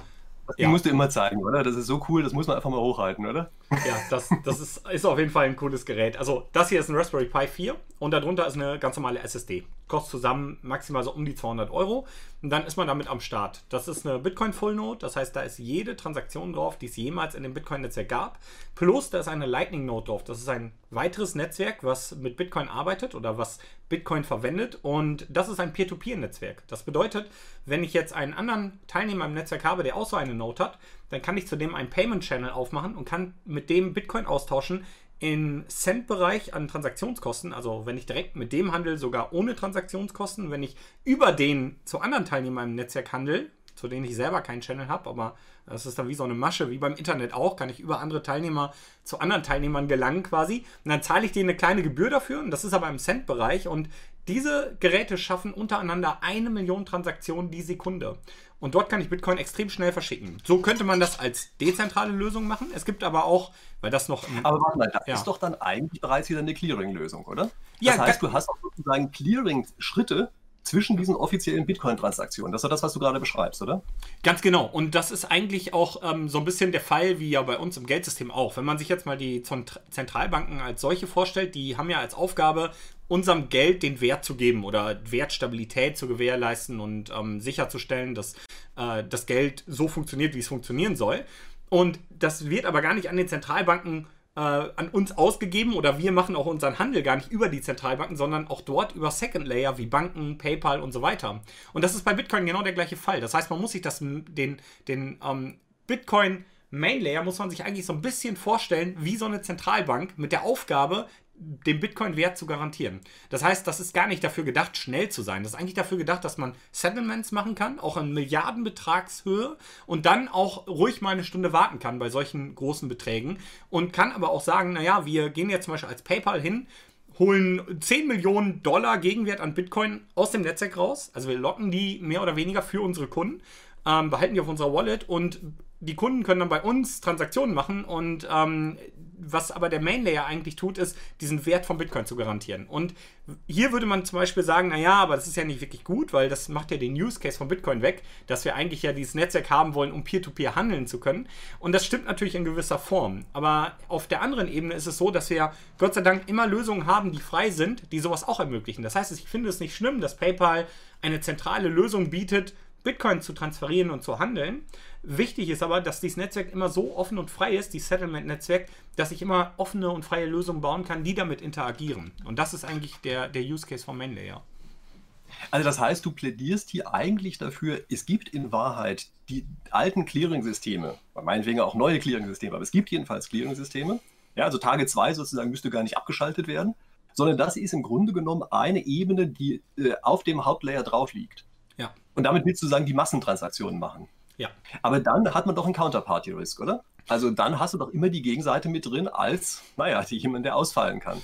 die ja. musst du immer zeigen, oder? Das ist so cool, das muss man einfach mal hochhalten, oder? Ja, das, das ist, ist auf jeden Fall ein cooles Gerät. Also, das hier ist ein Raspberry Pi 4 und darunter ist eine ganz normale SSD. Kostet zusammen maximal so um die 200 Euro und dann ist man damit am Start. Das ist eine Bitcoin Full Node, das heißt, da ist jede Transaktion drauf, die es jemals in dem Bitcoin-Netzwerk gab. Plus, da ist eine Lightning Node drauf. Das ist ein weiteres Netzwerk, was mit Bitcoin arbeitet oder was Bitcoin verwendet und das ist ein Peer-to-Peer-Netzwerk. Das bedeutet, wenn ich jetzt einen anderen Teilnehmer im Netzwerk habe, der auch so eine Node hat, dann kann ich zudem einen Payment Channel aufmachen und kann mit dem Bitcoin austauschen im Cent-Bereich an Transaktionskosten. Also wenn ich direkt mit dem handel, sogar ohne Transaktionskosten. Wenn ich über den zu anderen Teilnehmern im Netzwerk handel, zu denen ich selber keinen Channel habe, aber das ist dann wie so eine Masche, wie beim Internet auch, kann ich über andere Teilnehmer zu anderen Teilnehmern gelangen quasi. Und dann zahle ich denen eine kleine Gebühr dafür und das ist aber im Cent-Bereich und diese Geräte schaffen untereinander eine Million Transaktionen die Sekunde. Und dort kann ich Bitcoin extrem schnell verschicken. So könnte man das als dezentrale Lösung machen. Es gibt aber auch, weil das noch. Aber warte mal, das ja. ist doch dann eigentlich bereits wieder eine Clearing-Lösung, oder? Das ja, heißt, du hast auch sozusagen Clearing-Schritte, zwischen diesen offiziellen Bitcoin-Transaktionen. Das ist das, was du gerade beschreibst, oder? Ganz genau. Und das ist eigentlich auch ähm, so ein bisschen der Fall, wie ja bei uns im Geldsystem auch. Wenn man sich jetzt mal die Zentralbanken als solche vorstellt, die haben ja als Aufgabe, unserem Geld den Wert zu geben oder Wertstabilität zu gewährleisten und ähm, sicherzustellen, dass äh, das Geld so funktioniert, wie es funktionieren soll. Und das wird aber gar nicht an den Zentralbanken äh, an uns ausgegeben oder wir machen auch unseren Handel gar nicht über die Zentralbanken, sondern auch dort über Second Layer wie Banken, PayPal und so weiter. Und das ist bei Bitcoin genau der gleiche Fall. Das heißt, man muss sich das, den, den ähm, Bitcoin Main Layer muss man sich eigentlich so ein bisschen vorstellen wie so eine Zentralbank mit der Aufgabe, den Bitcoin-Wert zu garantieren. Das heißt, das ist gar nicht dafür gedacht, schnell zu sein. Das ist eigentlich dafür gedacht, dass man Settlements machen kann, auch in Milliardenbetragshöhe und dann auch ruhig mal eine Stunde warten kann bei solchen großen Beträgen und kann aber auch sagen, naja, wir gehen jetzt zum Beispiel als PayPal hin, holen 10 Millionen Dollar Gegenwert an Bitcoin aus dem Netzwerk raus. Also wir locken die mehr oder weniger für unsere Kunden, ähm, behalten die auf unserer Wallet und die Kunden können dann bei uns Transaktionen machen und ähm, was aber der Main Layer eigentlich tut, ist, diesen Wert von Bitcoin zu garantieren. Und hier würde man zum Beispiel sagen, naja, aber das ist ja nicht wirklich gut, weil das macht ja den Use Case von Bitcoin weg, dass wir eigentlich ja dieses Netzwerk haben wollen, um Peer-to-Peer -Peer handeln zu können. Und das stimmt natürlich in gewisser Form. Aber auf der anderen Ebene ist es so, dass wir Gott sei Dank immer Lösungen haben, die frei sind, die sowas auch ermöglichen. Das heißt, ich finde es nicht schlimm, dass PayPal eine zentrale Lösung bietet, Bitcoin zu transferieren und zu handeln. Wichtig ist aber, dass dieses Netzwerk immer so offen und frei ist, dieses Settlement-Netzwerk, dass ich immer offene und freie Lösungen bauen kann, die damit interagieren. Und das ist eigentlich der, der Use Case vom Mainlayer. Also das heißt, du plädierst hier eigentlich dafür, es gibt in Wahrheit die alten Clearing-Systeme, meinetwegen auch neue Clearing-Systeme, aber es gibt jedenfalls Clearing-Systeme. Ja, also Tage 2 sozusagen müsste gar nicht abgeschaltet werden, sondern das ist im Grunde genommen eine Ebene, die äh, auf dem Hauptlayer drauf liegt. Und damit willst du sagen, die Massentransaktionen machen. Ja. Aber dann hat man doch einen Counterparty-Risk, oder? Also dann hast du doch immer die Gegenseite mit drin als, naja, jemand, der ausfallen kann.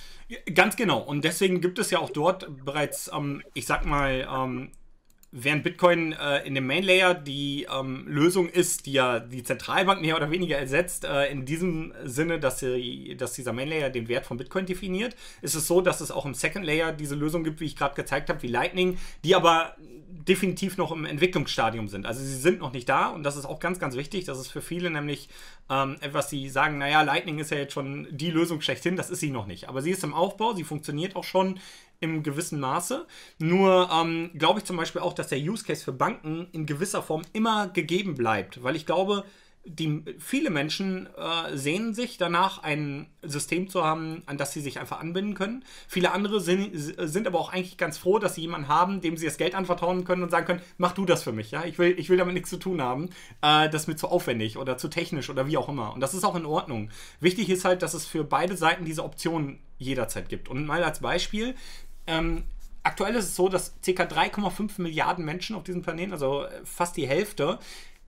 Ganz genau. Und deswegen gibt es ja auch dort bereits, ähm, ich sag mal, ähm, während Bitcoin äh, in dem Main Layer die ähm, Lösung ist, die ja die Zentralbank mehr oder weniger ersetzt, äh, in diesem Sinne, dass, sie, dass dieser Main Layer den Wert von Bitcoin definiert, ist es so, dass es auch im Second Layer diese Lösung gibt, wie ich gerade gezeigt habe, wie Lightning, die aber definitiv noch im Entwicklungsstadium sind. Also sie sind noch nicht da und das ist auch ganz, ganz wichtig. Das ist für viele nämlich ähm, etwas, die sagen, naja, Lightning ist ja jetzt schon die Lösung schlechthin, das ist sie noch nicht. Aber sie ist im Aufbau, sie funktioniert auch schon im gewissen Maße. Nur ähm, glaube ich zum Beispiel auch, dass der Use Case für Banken in gewisser Form immer gegeben bleibt, weil ich glaube, die, viele Menschen äh, sehnen sich danach, ein System zu haben, an das sie sich einfach anbinden können. Viele andere sind, sind aber auch eigentlich ganz froh, dass sie jemanden haben, dem sie das Geld anvertrauen können und sagen können, mach du das für mich. Ja? Ich, will, ich will damit nichts zu tun haben. Äh, das ist mir zu aufwendig oder zu technisch oder wie auch immer. Und das ist auch in Ordnung. Wichtig ist halt, dass es für beide Seiten diese Option jederzeit gibt. Und mal als Beispiel, ähm, aktuell ist es so, dass ca. 3,5 Milliarden Menschen auf diesem Planeten, also fast die Hälfte,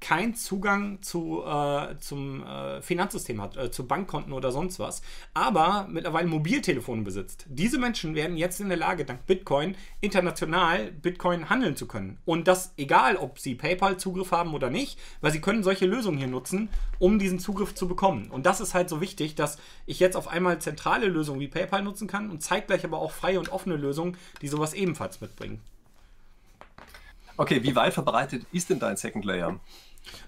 keinen Zugang zu, äh, zum äh, Finanzsystem hat, äh, zu Bankkonten oder sonst was, aber mittlerweile Mobiltelefone besitzt. Diese Menschen werden jetzt in der Lage, dank Bitcoin international Bitcoin handeln zu können. Und das egal, ob sie PayPal-Zugriff haben oder nicht, weil sie können solche Lösungen hier nutzen, um diesen Zugriff zu bekommen. Und das ist halt so wichtig, dass ich jetzt auf einmal zentrale Lösungen wie PayPal nutzen kann und zeitgleich aber auch freie und offene Lösungen, die sowas ebenfalls mitbringen. Okay, wie weit verbreitet ist denn dein Second Layer?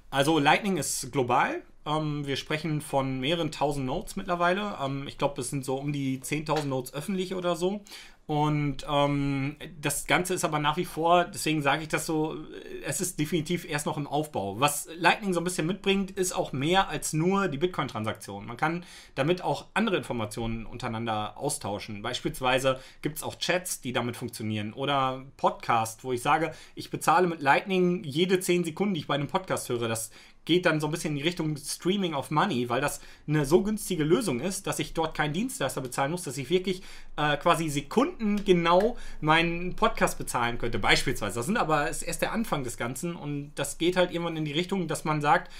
Also Lightning ist global. Ähm, wir sprechen von mehreren tausend Nodes mittlerweile. Ähm, ich glaube, es sind so um die 10.000 Nodes öffentlich oder so. Und ähm, das Ganze ist aber nach wie vor, deswegen sage ich das so, es ist definitiv erst noch im Aufbau. Was Lightning so ein bisschen mitbringt, ist auch mehr als nur die Bitcoin-Transaktion. Man kann damit auch andere Informationen untereinander austauschen. Beispielsweise gibt es auch Chats, die damit funktionieren oder Podcast, wo ich sage, ich bezahle mit Lightning jede 10 Sekunden, die ich bei einem Podcast höre. Das geht dann so ein bisschen in die Richtung Streaming of Money, weil das eine so günstige Lösung ist, dass ich dort keinen Dienstleister bezahlen muss, dass ich wirklich äh, quasi sekundengenau meinen Podcast bezahlen könnte, beispielsweise. Das sind aber ist erst der Anfang des Ganzen und das geht halt irgendwann in die Richtung, dass man sagt,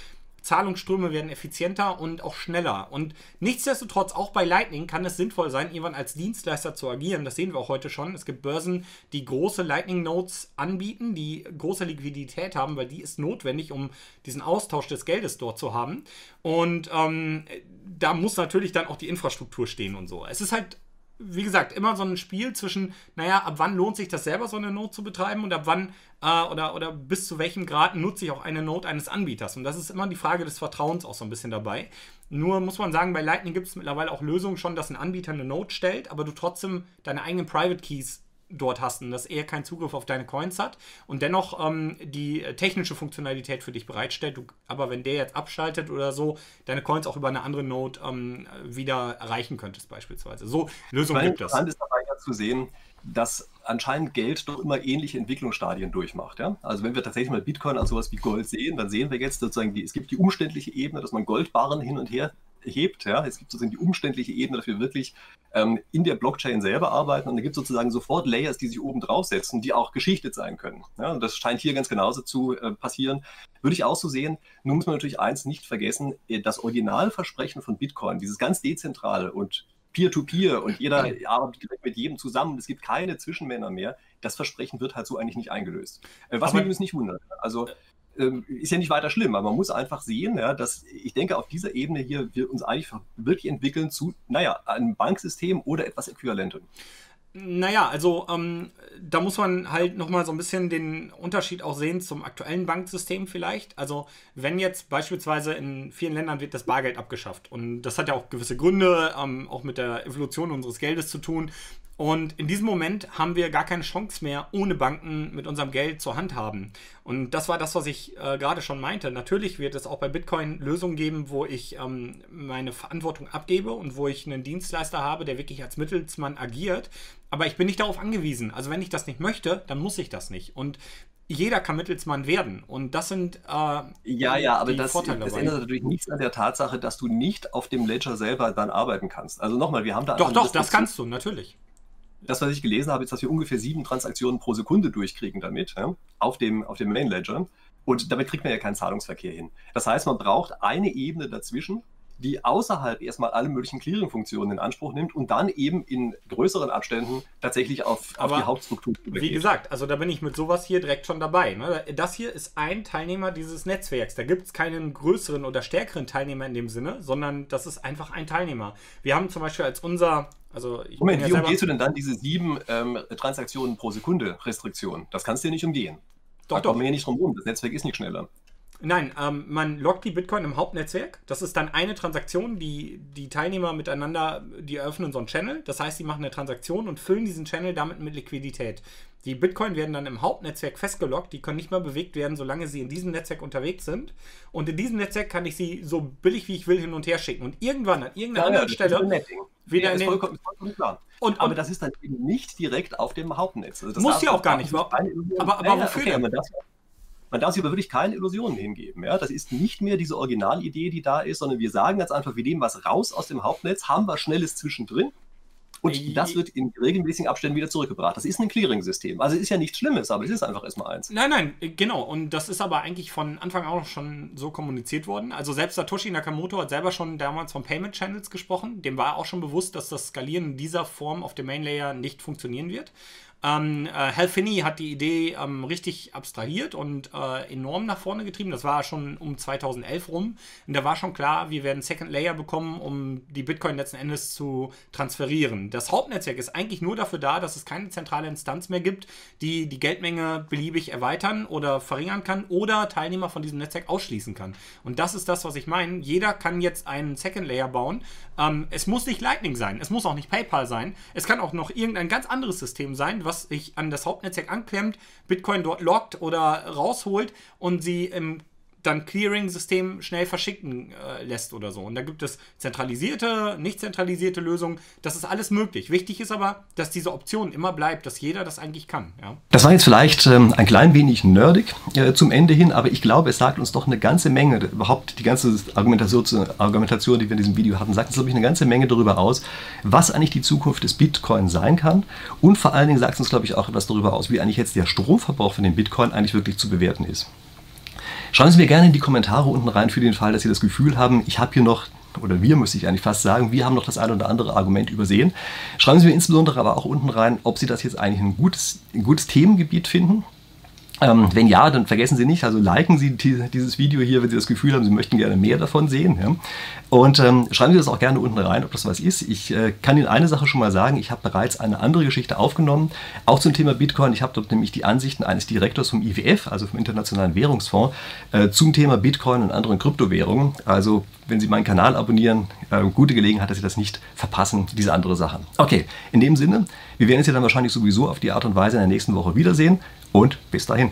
Zahlungsströme werden effizienter und auch schneller. Und nichtsdestotrotz, auch bei Lightning kann es sinnvoll sein, irgendwann als Dienstleister zu agieren. Das sehen wir auch heute schon. Es gibt Börsen, die große Lightning Nodes anbieten, die große Liquidität haben, weil die ist notwendig, um diesen Austausch des Geldes dort zu haben. Und ähm, da muss natürlich dann auch die Infrastruktur stehen und so. Es ist halt wie gesagt, immer so ein Spiel zwischen, naja, ab wann lohnt sich das selber, so eine Note zu betreiben und ab wann äh, oder, oder bis zu welchem Grad nutze ich auch eine Note eines Anbieters. Und das ist immer die Frage des Vertrauens auch so ein bisschen dabei. Nur muss man sagen, bei Lightning gibt es mittlerweile auch Lösungen schon, dass ein Anbieter eine Note stellt, aber du trotzdem deine eigenen Private Keys dort hast und dass er keinen Zugriff auf deine Coins hat und dennoch ähm, die technische Funktionalität für dich bereitstellt. Du, aber wenn der jetzt abschaltet oder so, deine Coins auch über eine andere Node ähm, wieder erreichen könntest beispielsweise. So Lösungen gibt es. Interessant ist dabei ja zu sehen, dass anscheinend Geld doch immer ähnliche Entwicklungsstadien durchmacht. Ja? Also wenn wir tatsächlich mal Bitcoin als sowas wie Gold sehen, dann sehen wir jetzt sozusagen, die, es gibt die umständliche Ebene, dass man Goldbarren hin und her hebt. Ja? Es gibt sozusagen die umständliche Ebene, dass wir wirklich ähm, in der Blockchain selber arbeiten und da gibt es sozusagen sofort Layers, die sich oben draufsetzen, die auch geschichtet sein können. Ja? Und das scheint hier ganz genauso zu äh, passieren. Würde ich auch so sehen. Nun muss man natürlich eins nicht vergessen, äh, das Originalversprechen von Bitcoin, dieses ganz dezentrale und Peer-to-Peer -Peer und jeder arbeitet direkt mit jedem zusammen. Es gibt keine Zwischenmänner mehr. Das Versprechen wird halt so eigentlich nicht eingelöst. Äh, was mich übrigens nicht wundert. Also ähm, ist ja nicht weiter schlimm, aber man muss einfach sehen, ja, dass ich denke, auf dieser Ebene hier wir uns eigentlich wirklich entwickeln zu, naja, einem Banksystem oder etwas Äquivalenten. Naja, also ähm, da muss man halt nochmal so ein bisschen den Unterschied auch sehen zum aktuellen Banksystem vielleicht. Also wenn jetzt beispielsweise in vielen Ländern wird das Bargeld abgeschafft und das hat ja auch gewisse Gründe, ähm, auch mit der Evolution unseres Geldes zu tun. Und in diesem Moment haben wir gar keine Chance mehr, ohne Banken mit unserem Geld zur Hand haben. Und das war das, was ich äh, gerade schon meinte. Natürlich wird es auch bei Bitcoin Lösungen geben, wo ich ähm, meine Verantwortung abgebe und wo ich einen Dienstleister habe, der wirklich als Mittelsmann agiert. Aber ich bin nicht darauf angewiesen. Also wenn ich das nicht möchte, dann muss ich das nicht. Und jeder kann Mittelsmann werden. Und das sind äh, ja, ja, aber das, das ändert natürlich nichts an der Tatsache, dass du nicht auf dem Ledger selber dann arbeiten kannst. Also nochmal, wir haben da doch, doch, das kannst du natürlich das, was ich gelesen habe, ist, dass wir ungefähr sieben Transaktionen pro Sekunde durchkriegen damit, ja, auf, dem, auf dem Main Ledger. Und damit kriegt man ja keinen Zahlungsverkehr hin. Das heißt, man braucht eine Ebene dazwischen, die außerhalb erstmal alle möglichen Clearing-Funktionen in Anspruch nimmt und dann eben in größeren Abständen tatsächlich auf, auf die Hauptstruktur übergeht. Wie gesagt, also da bin ich mit sowas hier direkt schon dabei. Ne? Das hier ist ein Teilnehmer dieses Netzwerks. Da gibt es keinen größeren oder stärkeren Teilnehmer in dem Sinne, sondern das ist einfach ein Teilnehmer. Wir haben zum Beispiel als unser also Moment, ja wie umgehst du denn dann diese sieben ähm, Transaktionen pro Sekunde Restriktion? Das kannst du ja nicht umgehen. Doch, da doch. kommen wir nicht drum rum. Das Netzwerk ist nicht schneller. Nein, ähm, man loggt die Bitcoin im Hauptnetzwerk. Das ist dann eine Transaktion, die die Teilnehmer miteinander, die eröffnen so einen Channel. Das heißt, sie machen eine Transaktion und füllen diesen Channel damit mit Liquidität. Die Bitcoin werden dann im Hauptnetzwerk festgelockt. Die können nicht mehr bewegt werden, solange sie in diesem Netzwerk unterwegs sind. Und in diesem Netzwerk kann ich sie so billig wie ich will hin und her schicken. Und irgendwann an irgendeiner ja, anderen Stelle wieder ja, in den vollkommen, vollkommen klar. Und, aber das ist dann eben nicht direkt auf dem Hauptnetz. Also muss ja auch gar nicht. Aber, aber wofür okay, denn? Man darf sich aber wirklich keine Illusionen hingeben. Ja? Das ist nicht mehr diese Originalidee, die da ist, sondern wir sagen ganz einfach, wir nehmen was raus aus dem Hauptnetz, haben was Schnelles zwischendrin und das wird in regelmäßigen Abständen wieder zurückgebracht. Das ist ein Clearing-System. Also es ist ja nichts Schlimmes, aber es ist einfach erstmal eins. Nein, nein, genau. Und das ist aber eigentlich von Anfang an auch schon so kommuniziert worden. Also selbst Satoshi Nakamoto hat selber schon damals von Payment Channels gesprochen. Dem war auch schon bewusst, dass das Skalieren in dieser Form auf dem Main Layer nicht funktionieren wird. Ähm, äh, Hal Finney hat die Idee ähm, richtig abstrahiert und äh, enorm nach vorne getrieben. Das war schon um 2011 rum. Und da war schon klar, wir werden Second Layer bekommen, um die Bitcoin letzten Endes zu transferieren. Das Hauptnetzwerk ist eigentlich nur dafür da, dass es keine zentrale Instanz mehr gibt, die die Geldmenge beliebig erweitern oder verringern kann oder Teilnehmer von diesem Netzwerk ausschließen kann. Und das ist das, was ich meine. Jeder kann jetzt einen Second Layer bauen. Ähm, es muss nicht Lightning sein, es muss auch nicht PayPal sein. Es kann auch noch irgendein ganz anderes System sein, was sich an das Hauptnetzwerk anklemmt, Bitcoin dort lockt oder rausholt und sie im dann Clearing-System schnell verschicken äh, lässt oder so. Und da gibt es zentralisierte, nicht zentralisierte Lösungen. Das ist alles möglich. Wichtig ist aber, dass diese Option immer bleibt, dass jeder das eigentlich kann. Ja? Das war jetzt vielleicht ähm, ein klein wenig nerdig äh, zum Ende hin, aber ich glaube, es sagt uns doch eine ganze Menge, überhaupt die ganze Argumentation, Argumentation die wir in diesem Video hatten, sagt uns, glaube ich, eine ganze Menge darüber aus, was eigentlich die Zukunft des Bitcoin sein kann. Und vor allen Dingen sagt es uns, glaube ich, auch etwas darüber aus, wie eigentlich jetzt der Stromverbrauch von dem Bitcoin eigentlich wirklich zu bewerten ist. Schreiben Sie mir gerne in die Kommentare unten rein für den Fall, dass Sie das Gefühl haben, ich habe hier noch oder wir müsste ich eigentlich fast sagen, wir haben noch das ein oder andere Argument übersehen. Schreiben Sie mir insbesondere aber auch unten rein, ob Sie das jetzt eigentlich ein gutes, ein gutes Themengebiet finden ähm, wenn ja, dann vergessen Sie nicht, also liken Sie die, dieses Video hier, wenn Sie das Gefühl haben, Sie möchten gerne mehr davon sehen. Ja? Und ähm, schreiben Sie das auch gerne unten rein, ob das was ist. Ich äh, kann Ihnen eine Sache schon mal sagen, ich habe bereits eine andere Geschichte aufgenommen, auch zum Thema Bitcoin. Ich habe dort nämlich die Ansichten eines Direktors vom IWF, also vom Internationalen Währungsfonds, äh, zum Thema Bitcoin und anderen Kryptowährungen. Also wenn Sie meinen Kanal abonnieren, äh, gute Gelegenheit, dass Sie das nicht verpassen, diese andere Sache. Okay, in dem Sinne, wir werden uns ja dann wahrscheinlich sowieso auf die Art und Weise in der nächsten Woche wiedersehen und bis dahin.